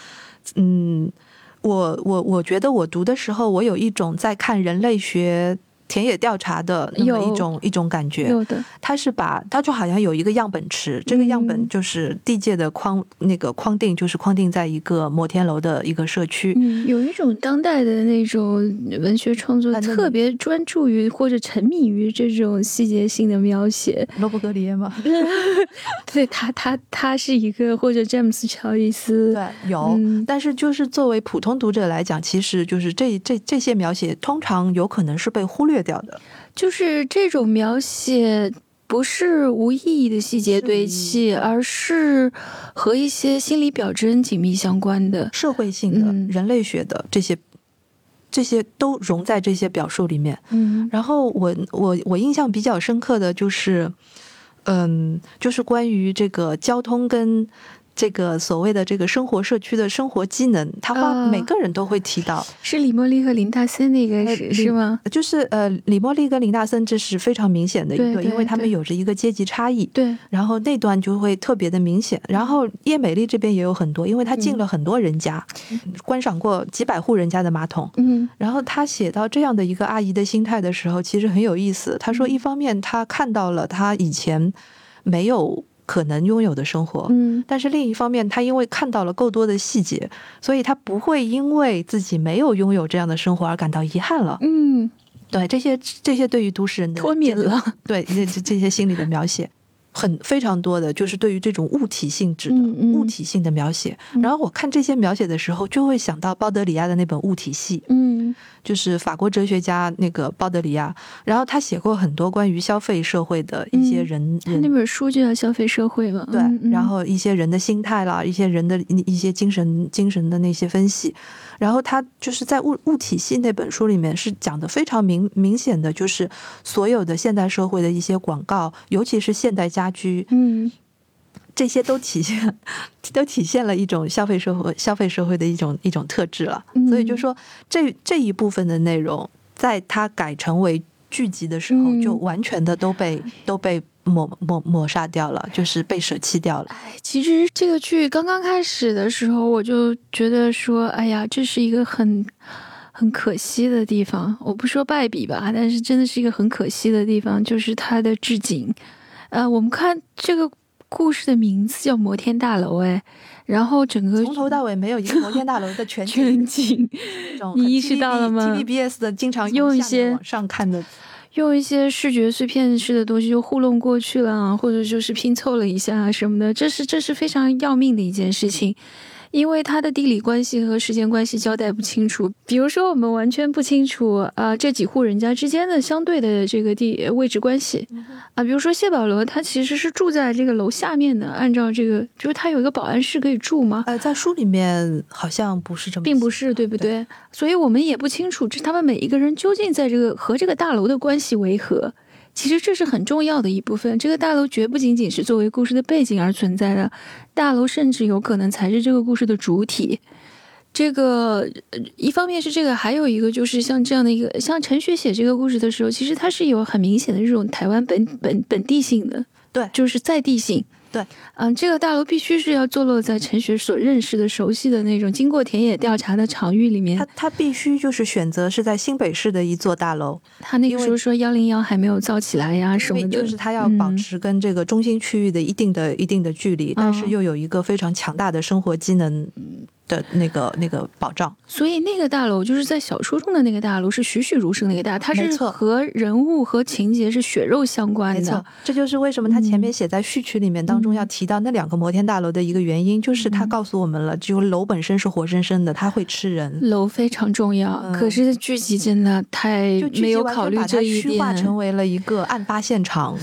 嗯，我我我觉得我读的时候，我有一种在看人类学。田野调查的那么一种一种感觉，有的，他是把他就好像有一个样本池，这个样本就是地界的框，那个框定就是框定在一个摩天楼的一个社区。嗯，有一种当代的那种文学创作，特别专注于或者沉迷于这种细节性的描写。罗伯格里耶吗？对他，他他是一个或者詹姆斯乔伊斯，对，有。但是就是作为普通读者来讲，其实就是这这这些描写通常有可能是被忽略。掉的，就是这种描写不是无意义的细节堆砌，而是和一些心理表征紧密相关的。社会性的、人类学的这些，这些都融在这些表述里面。嗯，然后我我我印象比较深刻的就是，嗯，就是关于这个交通跟这个所谓的这个生活社区的生活机能，他花每个人都会提到，是李茉莉和林大森那个是是吗？就是呃，李茉莉跟林大森这是非常明显的一对，因为他们有着一个阶级差异。对，然后那段就会特别的明显。然后叶美丽这边也有很多，因为她进了很多人家，观赏过几百户人家的马桶。嗯，然后她写到这样的一个阿姨的心态的时候，其实很有意思。她说，一方面她看到了她以前没有。可能拥有的生活，嗯，但是另一方面，他因为看到了够多的细节，所以他不会因为自己没有拥有这样的生活而感到遗憾了。嗯，对，这些这些对于都市人的脱敏了，对这这些心理的描写。很非常多的就是对于这种物体性质的物体性的描写，然后我看这些描写的时候，就会想到鲍德里亚的那本《物体系》，嗯，就是法国哲学家那个鲍德里亚，然后他写过很多关于消费社会的一些人，他那本书就叫《消费社会》嘛，对，然后一些人的心态啦，一些人的一些精神精神的那些分析，然后他就是在物物体系那本书里面是讲的非常明明显的，就是所有的现代社会的一些广告，尤其是现代。家居，嗯，这些都体现，都体现了一种消费社会、消费社会的一种一种特质了。所以就说，这这一部分的内容，在它改成为剧集的时候，就完全的都被都被抹抹抹杀掉了，就是被舍弃掉了。哎，其实这个剧刚刚开始的时候，我就觉得说，哎呀，这是一个很很可惜的地方。我不说败笔吧，但是真的是一个很可惜的地方，就是它的置景。呃，我们看这个故事的名字叫摩天大楼，哎，然后整个从头到尾没有一个摩天大楼的全 全景，你意识到了吗？TVBS 的经常用一些往上看的，用一些视觉碎片式的东西就糊弄过去了，或者就是拼凑了一下什么的，这是这是非常要命的一件事情。因为它的地理关系和时间关系交代不清楚，比如说我们完全不清楚啊这几户人家之间的相对的这个地位置关系，啊，比如说谢保罗他其实是住在这个楼下面的，按照这个就是他有一个保安室可以住吗？呃，在书里面好像不是这么，并不是对不对？所以我们也不清楚这他们每一个人究竟在这个和这个大楼的关系为何。其实这是很重要的一部分。这个大楼绝不仅仅是作为故事的背景而存在的，大楼甚至有可能才是这个故事的主体。这个一方面是这个，还有一个就是像这样的一个，像陈雪写这个故事的时候，其实它是有很明显的这种台湾本本本地性的，对，就是在地性。对，嗯，这个大楼必须是要坐落在陈雪所认识的、熟悉的那种经过田野调查的场域里面。他他必须就是选择是在新北市的一座大楼。他那个时候说幺零幺还没有造起来呀什么的，就是他要保持跟这个中心区域的一定的一定的距离，但是又有一个非常强大的生活机能。的那个那个保障，所以那个大楼就是在小说中的那个大楼是栩栩如生那个大，它是和人物和情节是血肉相关的。没错，这就是为什么他前面写在序曲里面当中要提到那两个摩天大楼的一个原因，就是他告诉我们了，只有楼本身是活生生的，它会吃人。楼非常重要，可是剧集真的太没有考虑这一点，虚化成为了一个案发现场。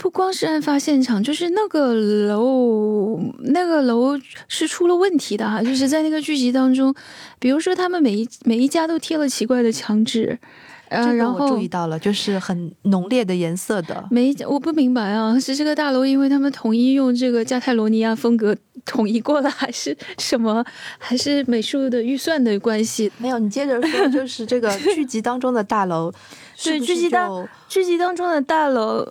不光是案发现场，就是那个楼，那个楼是出了问题的哈。就是在那个剧集当中，比如说他们每一每一家都贴了奇怪的墙纸，呃，然后注意到了，就是很浓烈的颜色的。每我不明白啊，是这个大楼因为他们统一用这个加泰罗尼亚风格统一过了，还是什么？还是美术的预算的关系？没有，你接着说，就是这个剧集当中的大楼。对，剧集当剧集当中的大楼，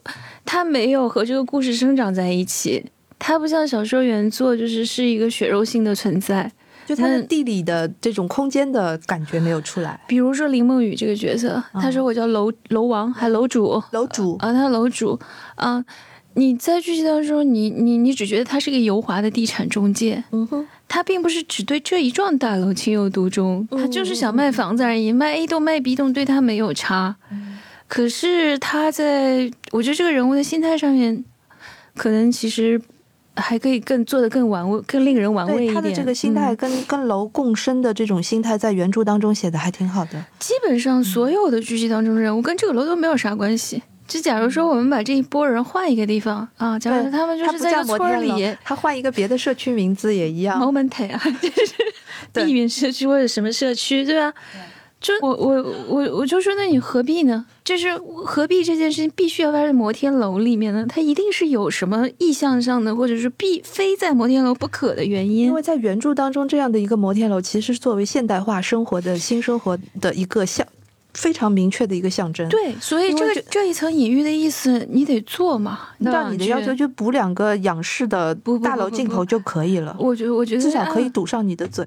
它没有和这个故事生长在一起，它不像小说原作，就是是一个血肉性的存在，就它的地理的这种空间的感觉没有出来。比如说林梦雨这个角色，他说我叫楼楼王，还楼主，楼主啊，他楼主啊。你在剧集当中，你你你只觉得他是个油滑的地产中介，嗯哼，他并不是只对这一幢大楼情有独钟，他就是想卖房子而已，卖 A 栋卖 B 栋对他没有差。可是他在，我觉得这个人物的心态上面，可能其实还可以更做的更玩味，更令人玩味一点。他的这个心态跟跟楼共生的这种心态，在原著当中写的还挺好的。基本上所有的剧集当中人物跟这个楼都没有啥关系。就假如说我们把这一波人换一个地方啊，假如说他们就是在个村里，他换一个别的社区名字也一样。Moment 啊，就是避免社区或者什么社区，对吧？就我我我我就说，那你何必呢？就是何必这件事情必须要发生在摩天楼里面呢？它一定是有什么意向上的，或者是必非在摩天楼不可的原因。因为在原著当中，这样的一个摩天楼其实是作为现代化生活的新生活的一个象，非常明确的一个象征。对，所以这个这一层隐喻的意思，你得做嘛。那你的要求就补两个仰视的大楼镜头就可以了。我觉得，我觉得至少可以堵上你的嘴。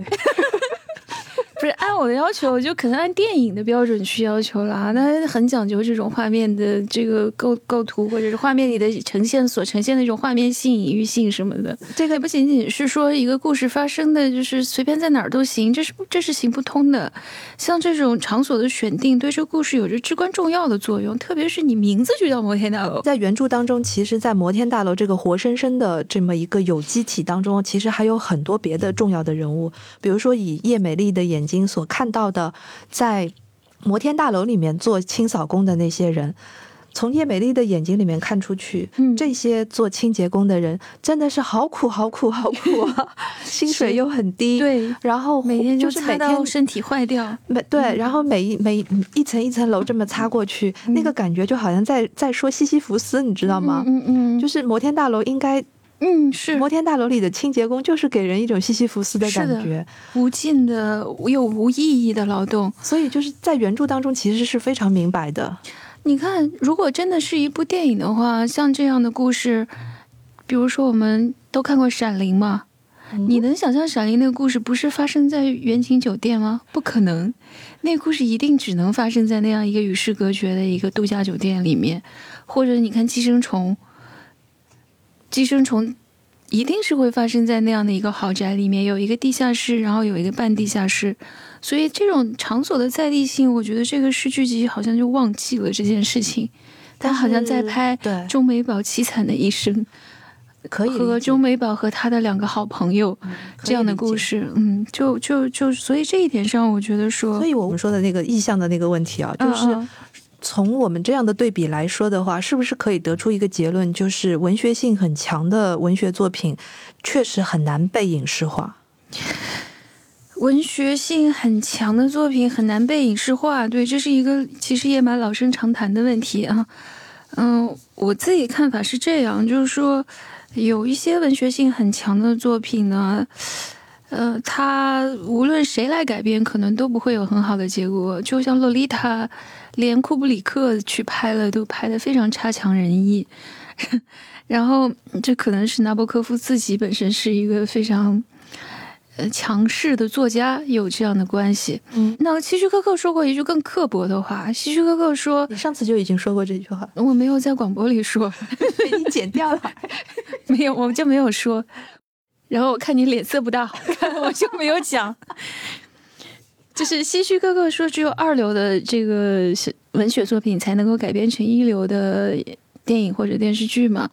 不是按我的要求，就可能按电影的标准去要求了。那很讲究这种画面的这个构构图，或者是画面里的呈现所呈现的那种画面性、隐喻性什么的。这个不仅仅是说一个故事发生的就是随便在哪儿都行，这是这是行不通的。像这种场所的选定，对这个故事有着至关重要的作用。特别是你名字就叫摩天大楼，在原著当中，其实，在摩天大楼这个活生生的这么一个有机体当中，其实还有很多别的重要的人物，比如说以叶美丽的眼睛。所看到的，在摩天大楼里面做清扫工的那些人，从叶美丽的眼睛里面看出去，这些做清洁工的人真的是好苦、好苦、好苦啊！薪水又很低，对，然后每天就是每天身体坏掉，每对，然后每一每一层一层楼这么擦过去，那个感觉就好像在在说西西弗斯，你知道吗？嗯嗯，就是摩天大楼应该。嗯，是摩天大楼里的清洁工，就是给人一种西西弗斯的感觉，无尽的又无意义的劳动。所以就是在原著当中，其实是非常明白的。你看，如果真的是一部电影的话，像这样的故事，比如说我们都看过《闪灵》嘛，你能想象《闪灵》那个故事不是发生在远景酒店吗？不可能，那个故事一定只能发生在那样一个与世隔绝的一个度假酒店里面，或者你看《寄生虫》。寄生虫一定是会发生在那样的一个豪宅里面，有一个地下室，然后有一个半地下室，所以这种场所的在地性，我觉得这个是剧集好像就忘记了这件事情，他好像在拍钟美宝凄惨的一生，可以和钟美宝和他的两个好朋友这样的故事，嗯，就就就所以这一点上，我觉得说，所以我们说的那个意向的那个问题啊，就是。从我们这样的对比来说的话，是不是可以得出一个结论，就是文学性很强的文学作品确实很难被影视化？文学性很强的作品很难被影视化，对，这是一个其实也蛮老生常谈的问题啊。嗯，我自己看法是这样，就是说有一些文学性很强的作品呢，呃，它无论谁来改编，可能都不会有很好的结果，就像《洛丽塔》。连库布里克去拍了，都拍的非常差强人意。然后，这可能是纳博科夫自己本身是一个非常呃强势的作家，有这样的关系。嗯，那希区柯克说过一句更刻薄的话。希区柯克说：“你上次就已经说过这句话，我没有在广播里说，被你剪掉了。没有，我就没有说。然后我看你脸色不大好看，我就没有讲。”就是希区柯克说，只有二流的这个文学作品才能够改编成一流的电影或者电视剧嘛？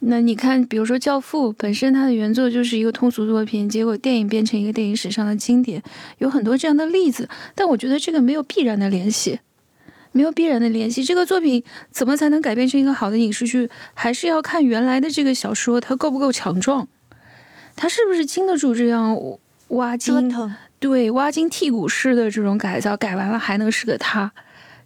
那你看，比如说《教父》，本身它的原作就是一个通俗作品，结果电影变成一个电影史上的经典，有很多这样的例子。但我觉得这个没有必然的联系，没有必然的联系。这个作品怎么才能改编成一个好的影视剧，还是要看原来的这个小说它够不够强壮，它是不是经得住这样挖金。对，挖金剔骨式的这种改造，改完了还能是个他？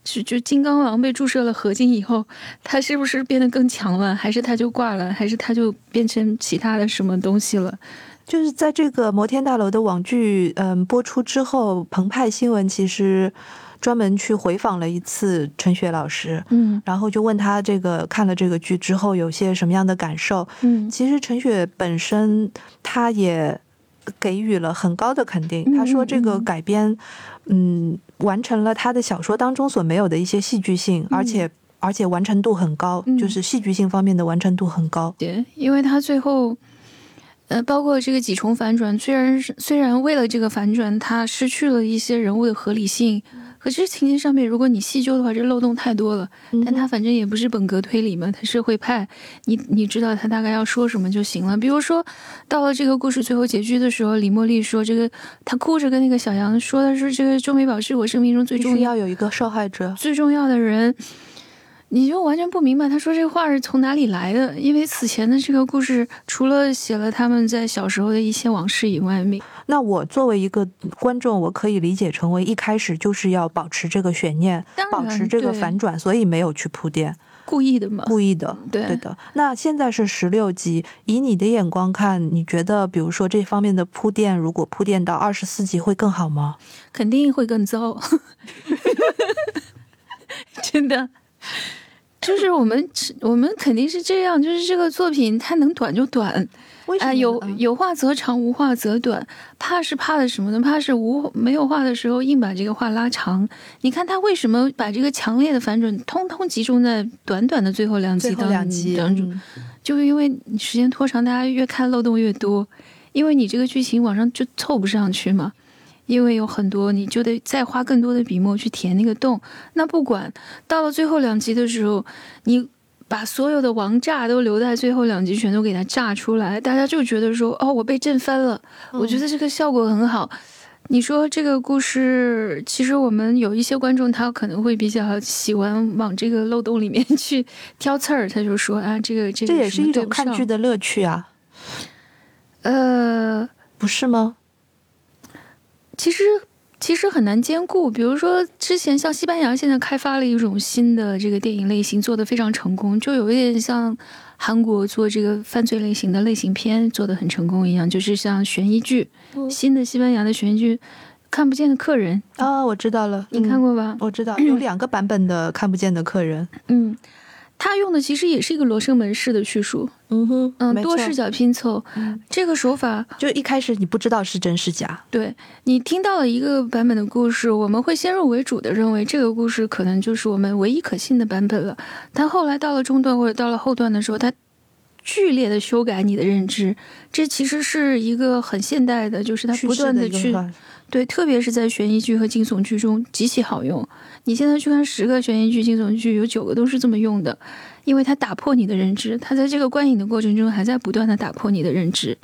就就金刚狼被注射了合金以后，他是不是变得更强了？还是他就挂了？还是他就变成其他的什么东西了？就是在这个摩天大楼的网剧嗯播出之后，澎湃新闻其实专门去回访了一次陈雪老师，嗯，然后就问他这个看了这个剧之后有些什么样的感受？嗯，其实陈雪本身他也。给予了很高的肯定。他说：“这个改编，嗯，完成了他的小说当中所没有的一些戏剧性，而且而且完成度很高，就是戏剧性方面的完成度很高。对，因为他最后，呃，包括这个几重反转，虽然虽然为了这个反转，他失去了一些人物的合理性。”可是情节上面，如果你细究的话，这漏洞太多了。但他反正也不是本格推理嘛，他是会派你，你知道他大概要说什么就行了。比如说，到了这个故事最后结局的时候，李茉莉说：“这个她哭着跟那个小杨说的是，这个周美宝是我生命中最重要有一个受害者，最重要的人。”你就完全不明白他说这话是从哪里来的，因为此前的这个故事除了写了他们在小时候的一些往事以外，没。那我作为一个观众，我可以理解成为一开始就是要保持这个悬念，保持这个反转，所以没有去铺垫，故意的吗？故意的，对对的。那现在是十六集，以你的眼光看，你觉得比如说这方面的铺垫，如果铺垫到二十四集会更好吗？肯定会更糟，真的。就是我们，我们肯定是这样。就是这个作品，它能短就短，啊，有有话则长，无话则短。怕是怕的什么呢？怕是无没有话的时候，硬把这个话拉长。你看他为什么把这个强烈的反转通通集中在短短的最后两集当中？就因为时间拖长，大家越看漏洞越多，因为你这个剧情往上就凑不上去嘛。因为有很多，你就得再花更多的笔墨去填那个洞。那不管到了最后两集的时候，你把所有的王炸都留在最后两集，全都给它炸出来，大家就觉得说：“哦，我被震翻了。”我觉得这个效果很好。你说这个故事，其实我们有一些观众，他可能会比较喜欢往这个漏洞里面 去挑刺儿，他就说：“啊，这个这个这也是一种看剧的乐趣啊。”呃，不是吗？其实其实很难兼顾，比如说之前像西班牙现在开发了一种新的这个电影类型，做的非常成功，就有一点像韩国做这个犯罪类型的类型片做的很成功一样，就是像悬疑剧，新的西班牙的悬疑剧《看不见的客人》啊，我知道了，你看过吧？我知道有两个版本的《看不见的客人》，嗯。他用的其实也是一个罗生门式的叙述，嗯哼，嗯，多视角拼凑，这个手法就一开始你不知道是真是假，对你听到了一个版本的故事，我们会先入为主的认为这个故事可能就是我们唯一可信的版本了。但后来到了中段或者到了后段的时候，它剧烈的修改你的认知，这其实是一个很现代的，就是它不断的去。对，特别是在悬疑剧和惊悚剧中极其好用。你现在去看十个悬疑剧、惊悚剧，有九个都是这么用的，因为它打破你的认知，它在这个观影的过程中还在不断的打破你的认知。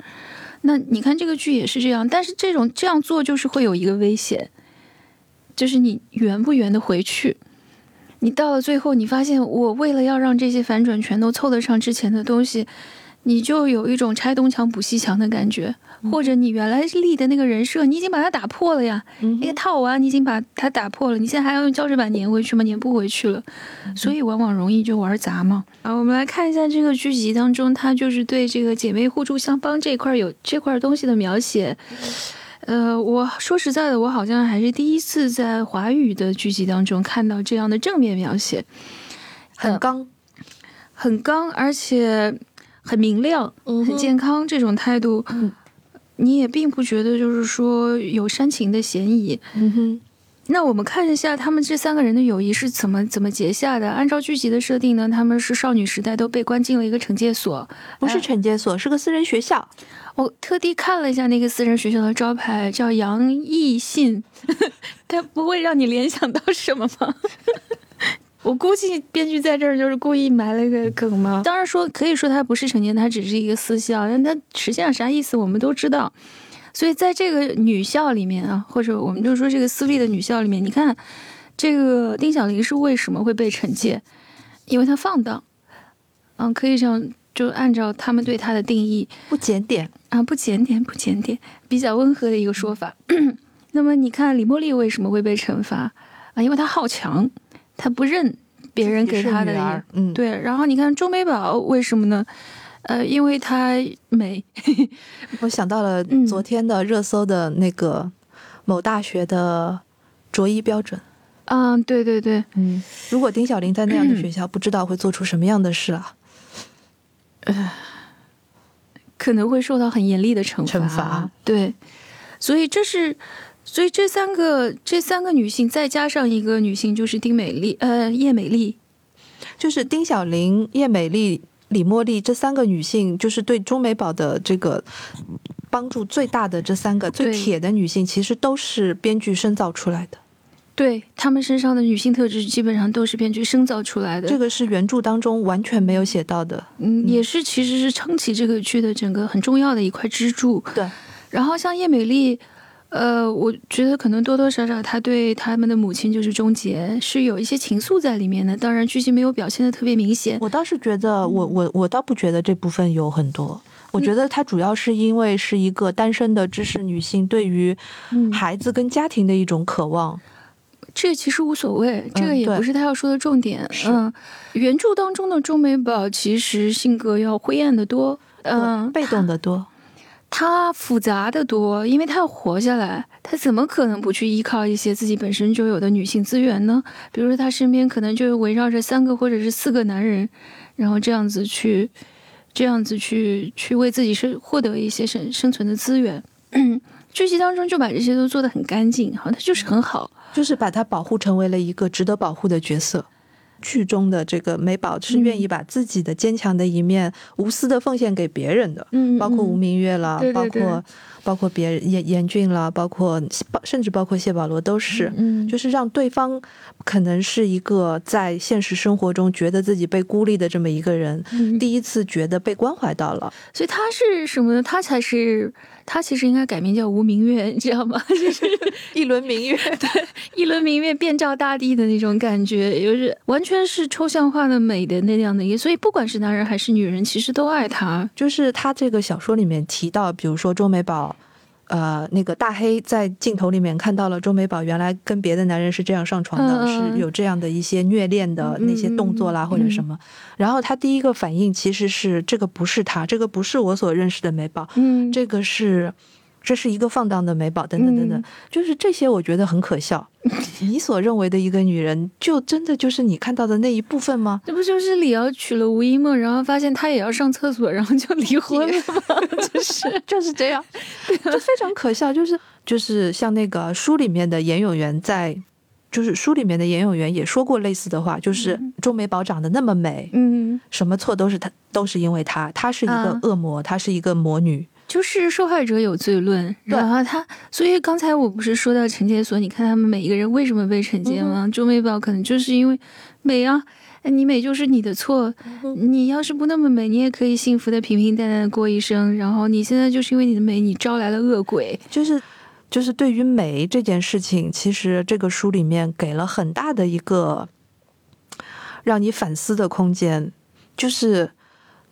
那你看这个剧也是这样，但是这种这样做就是会有一个危险，就是你圆不圆的回去。你到了最后，你发现我为了要让这些反转全都凑得上之前的东西。你就有一种拆东墙补西墙的感觉，或者你原来立的那个人设，你已经把它打破了呀，那个套娃你已经把它打破了，你现在还要用胶水板粘回去吗？粘不回去了，所以往往容易就玩砸嘛。啊，我们来看一下这个剧集当中，它就是对这个姐妹互助相帮这块有这块东西的描写。呃，我说实在的，我好像还是第一次在华语的剧集当中看到这样的正面描写，很刚，很刚，而且。很明亮，很健康，这种态度，你也并不觉得就是说有煽情的嫌疑。嗯哼，那我们看一下他们这三个人的友谊是怎么怎么结下的。按照剧集的设定呢，他们是少女时代都被关进了一个惩戒所，不是惩戒所，是个私人学校。我特地看了一下那个私人学校的招牌，叫杨艺信，他不会让你联想到什么吗？我估计编剧在这儿就是故意埋了一个梗嘛。当然说可以说他不是成年，他只是一个私校，但他实际上啥意思我们都知道。所以在这个女校里面啊，或者我们就说这个私立的女校里面，你看这个丁小玲是为什么会被惩戒？因为她放荡，嗯，可以这样就按照他们对她的定义，不检点啊，不检点，不检点，比较温和的一个说法。那么你看李茉莉为什么会被惩罚啊？因为她好强。他不认别人给他的，嗯，对。然后你看钟美宝为什么呢？呃，因为她美。我想到了昨天的热搜的那个某大学的着衣标准。嗯，对对对，嗯。如果丁小玲在那样的学校，不知道会做出什么样的事啊？呃，可能会受到很严厉的惩罚。惩罚，对。所以这是。所以这三个这三个女性，再加上一个女性，就是丁美丽，呃，叶美丽，就是丁小玲、叶美丽、李茉莉这三个女性，就是对钟美宝的这个帮助最大的这三个最铁的女性，其实都是编剧深造出来的。对她们身上的女性特质，基本上都是编剧深造出来的。这个是原著当中完全没有写到的，嗯，也是其实是撑起这个剧的整个很重要的一块支柱。对，然后像叶美丽。呃，我觉得可能多多少少他对他们的母亲就是终结是有一些情愫在里面的，当然剧情没有表现的特别明显。我倒是觉得，我我我倒不觉得这部分有很多。我觉得他主要是因为是一个单身的知识女性对于孩子跟家庭的一种渴望，这其实无所谓，这个也不是他要说的重点。嗯，原著当中的钟美宝其实性格要灰暗的多，嗯，被动的多，他复杂的多，因为他要活下来，他怎么可能不去依靠一些自己本身就有的女性资源呢？比如说他身边可能就围绕着三个或者是四个男人，然后这样子去。这样子去去为自己生获得一些生生存的资源，剧集当中就把这些都做得很干净，好，他就是很好，就是把他保护成为了一个值得保护的角色。剧中的这个美宝是愿意把自己的坚强的一面无私的奉献给别人的，嗯，包括吴明月了，包括包括别人严严俊了，包括甚至包括谢保罗都是，嗯，就是让对方可能是一个在现实生活中觉得自己被孤立的这么一个人，第一次觉得被关怀到了，所以他是什么呢？他才是。他其实应该改名叫吴明月，你知道吗？就是一轮明月，对，一轮明月遍照大地的那种感觉，就是完全是抽象化的美的那样的一个。所以不管是男人还是女人，其实都爱他。就是他这个小说里面提到，比如说周美宝。呃，那个大黑在镜头里面看到了周美宝原来跟别的男人是这样上床的，是有这样的一些虐恋的那些动作啦或者什么，然后他第一个反应其实是这个不是他，这个不是我所认识的美宝，嗯，这个是。这是一个放荡的美宝，等等等等，就是这些，我觉得很可笑。你所认为的一个女人，就真的就是你看到的那一部分吗？这不就是李瑶娶了吴一梦，然后发现她也要上厕所，然后就离婚了吗？就是就是这样，就非常可笑。就是就是像那个书里面的严永元在，就是书里面的严永元也说过类似的话，就是周美宝长得那么美，嗯，什么错都是她，都是因为她，她是一个恶魔，她是一个魔女。就是受害者有罪论，然后他，所以刚才我不是说到惩戒所，你看他们每一个人为什么被惩戒吗？周美宝可能就是因为美啊，你美就是你的错，你要是不那么美，你也可以幸福的平平淡淡的过一生。然后你现在就是因为你的美，你招来了恶鬼。就是就是对于美这件事情，其实这个书里面给了很大的一个让你反思的空间，就是。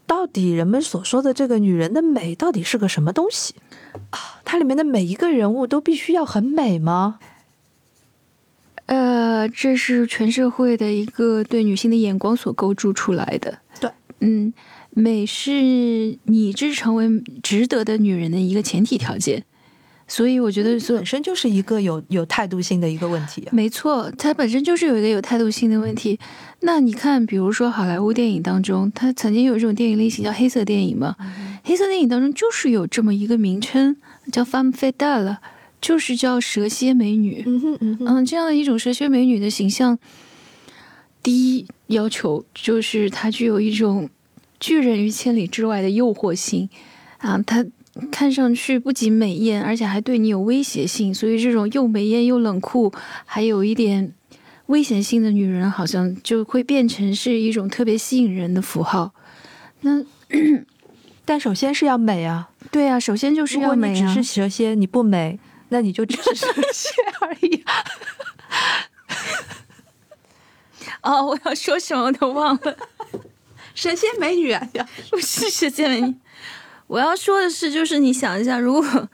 到底人们所说的这个女人的美到底是个什么东西啊？它里面的每一个人物都必须要很美吗？呃，这是全社会的一个对女性的眼光所构筑出来的。对，嗯，美是你这成为值得的女人的一个前提条件。所以我觉得本身就是一个有有态度性的一个问题。没错，它本身就是有一个有态度性的问题。那你看，比如说好莱坞电影当中，它曾经有一种电影类型叫黑色电影嘛？黑色电影当中就是有这么一个名称叫 “femme fatale”，就是叫蛇蝎美女。嗯嗯嗯，这样的一种蛇蝎美女的形象，第一要求就是它具有一种拒人于千里之外的诱惑性啊，她。看上去不仅美艳，而且还对你有威胁性，所以这种又美艳又冷酷，还有一点危险性的女人，好像就会变成是一种特别吸引人的符号。那，但首先是要美啊！对啊，首先就是要美啊！只是蛇蝎，你不美，那你就只是蛇蝎而已。哦，我要说什么都忘了。蛇蝎美女啊，不是蛇蝎美女。我要说的是，就是你想一下，如果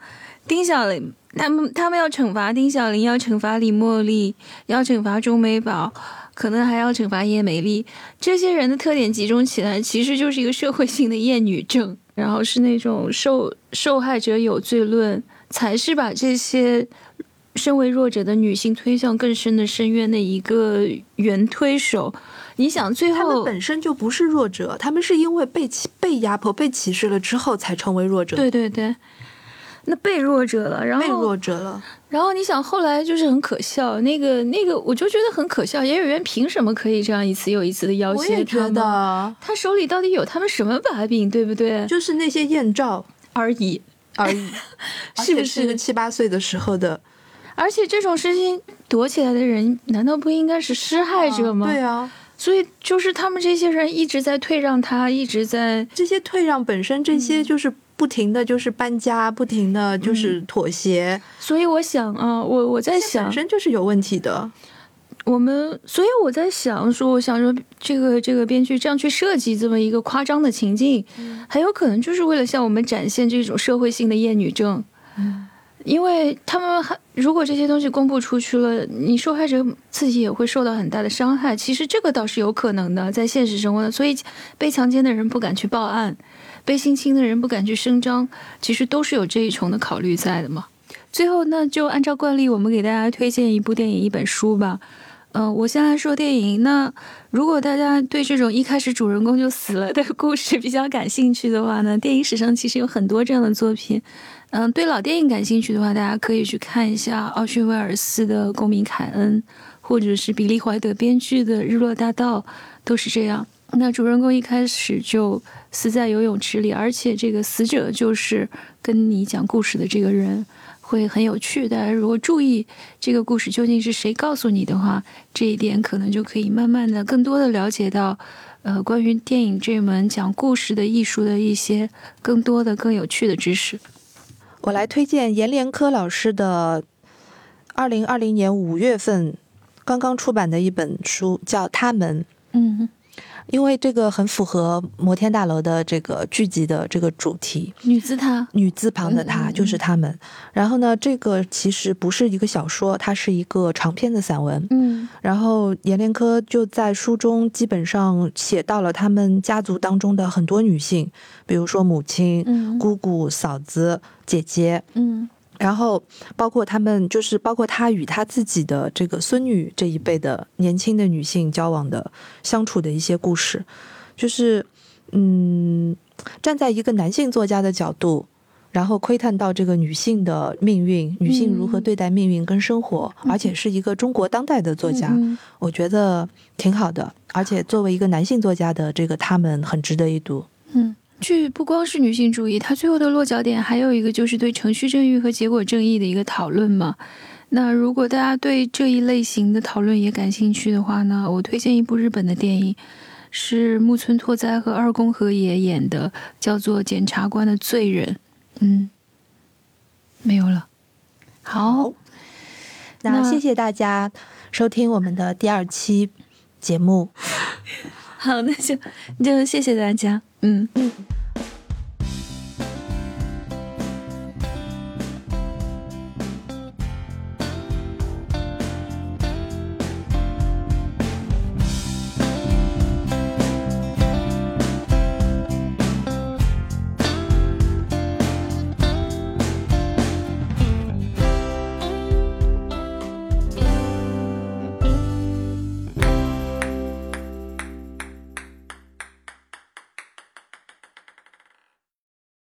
丁小玲他们他们要惩罚丁小玲，要惩罚李茉莉，要惩罚钟美宝，可能还要惩罚叶美丽，这些人的特点集中起来，其实就是一个社会性的厌女症，然后是那种受受害者有罪论，才是把这些身为弱者的女性推向更深的深渊的一个原推手。你想，最后他们本身就不是弱者，他们是因为被欺、被压迫、被歧视了之后才成为弱者。对对对，那被弱者了，然后被弱者了，然后你想，后来就是很可笑，那个那个，我就觉得很可笑。演员凭什么可以这样一次又一次的要挟？他的，他手里到底有他们什么把柄，对不对？就是那些艳照而已而已，是不是七八岁的时候的？而且这种事情躲起来的人，难道不应该是施害者吗？对啊。所以就是他们这些人一直在退让，他一直在这些退让本身，这些就是不停的就是搬家，不停的就是妥协。所以我想啊，我我在想，本身就是有问题的。我们，所以我在想说，我想说，这个这个编剧这样去设计这么一个夸张的情境，很有可能就是为了向我们展现这种社会性的厌女症。因为他们还如果这些东西公布出去了，你受害者自己也会受到很大的伤害。其实这个倒是有可能的，在现实生活的，所以被强奸的人不敢去报案，被性侵的人不敢去声张，其实都是有这一重的考虑在的嘛。最后，那就按照惯例，我们给大家推荐一部电影、一本书吧。嗯，我先来说电影。那如果大家对这种一开始主人公就死了的故事比较感兴趣的话呢，电影史上其实有很多这样的作品。嗯，对老电影感兴趣的话，大家可以去看一下奥逊威尔斯的《公民凯恩》，或者是比利怀德编剧的《日落大道》，都是这样。那主人公一开始就死在游泳池里，而且这个死者就是跟你讲故事的这个人。会很有趣，大家如果注意这个故事究竟是谁告诉你的话，这一点可能就可以慢慢的、更多的了解到，呃，关于电影这门讲故事的艺术的一些更多的、更有趣的知识。我来推荐阎连科老师的二零二零年五月份刚刚出版的一本书，叫《他们》。嗯。因为这个很符合摩天大楼的这个剧集的这个主题，女字他，女字旁的她就是他们。然后呢，这个其实不是一个小说，它是一个长篇的散文。嗯，然后阎连科就在书中基本上写到了他们家族当中的很多女性，比如说母亲、姑姑、嫂子、姐姐。嗯。然后，包括他们，就是包括他与他自己的这个孙女这一辈的年轻的女性交往的相处的一些故事，就是，嗯，站在一个男性作家的角度，然后窥探到这个女性的命运，女性如何对待命运跟生活，而且是一个中国当代的作家，我觉得挺好的。而且作为一个男性作家的这个他们，很值得一读。嗯。剧不光是女性主义，它最后的落脚点还有一个就是对程序正义和结果正义的一个讨论嘛。那如果大家对这一类型的讨论也感兴趣的话呢，我推荐一部日本的电影，是木村拓哉和二宫和也演的，叫做《检察官的罪人》。嗯，没有了。好，那谢谢大家收听我们的第二期节目。好，那就就谢谢大家。嗯。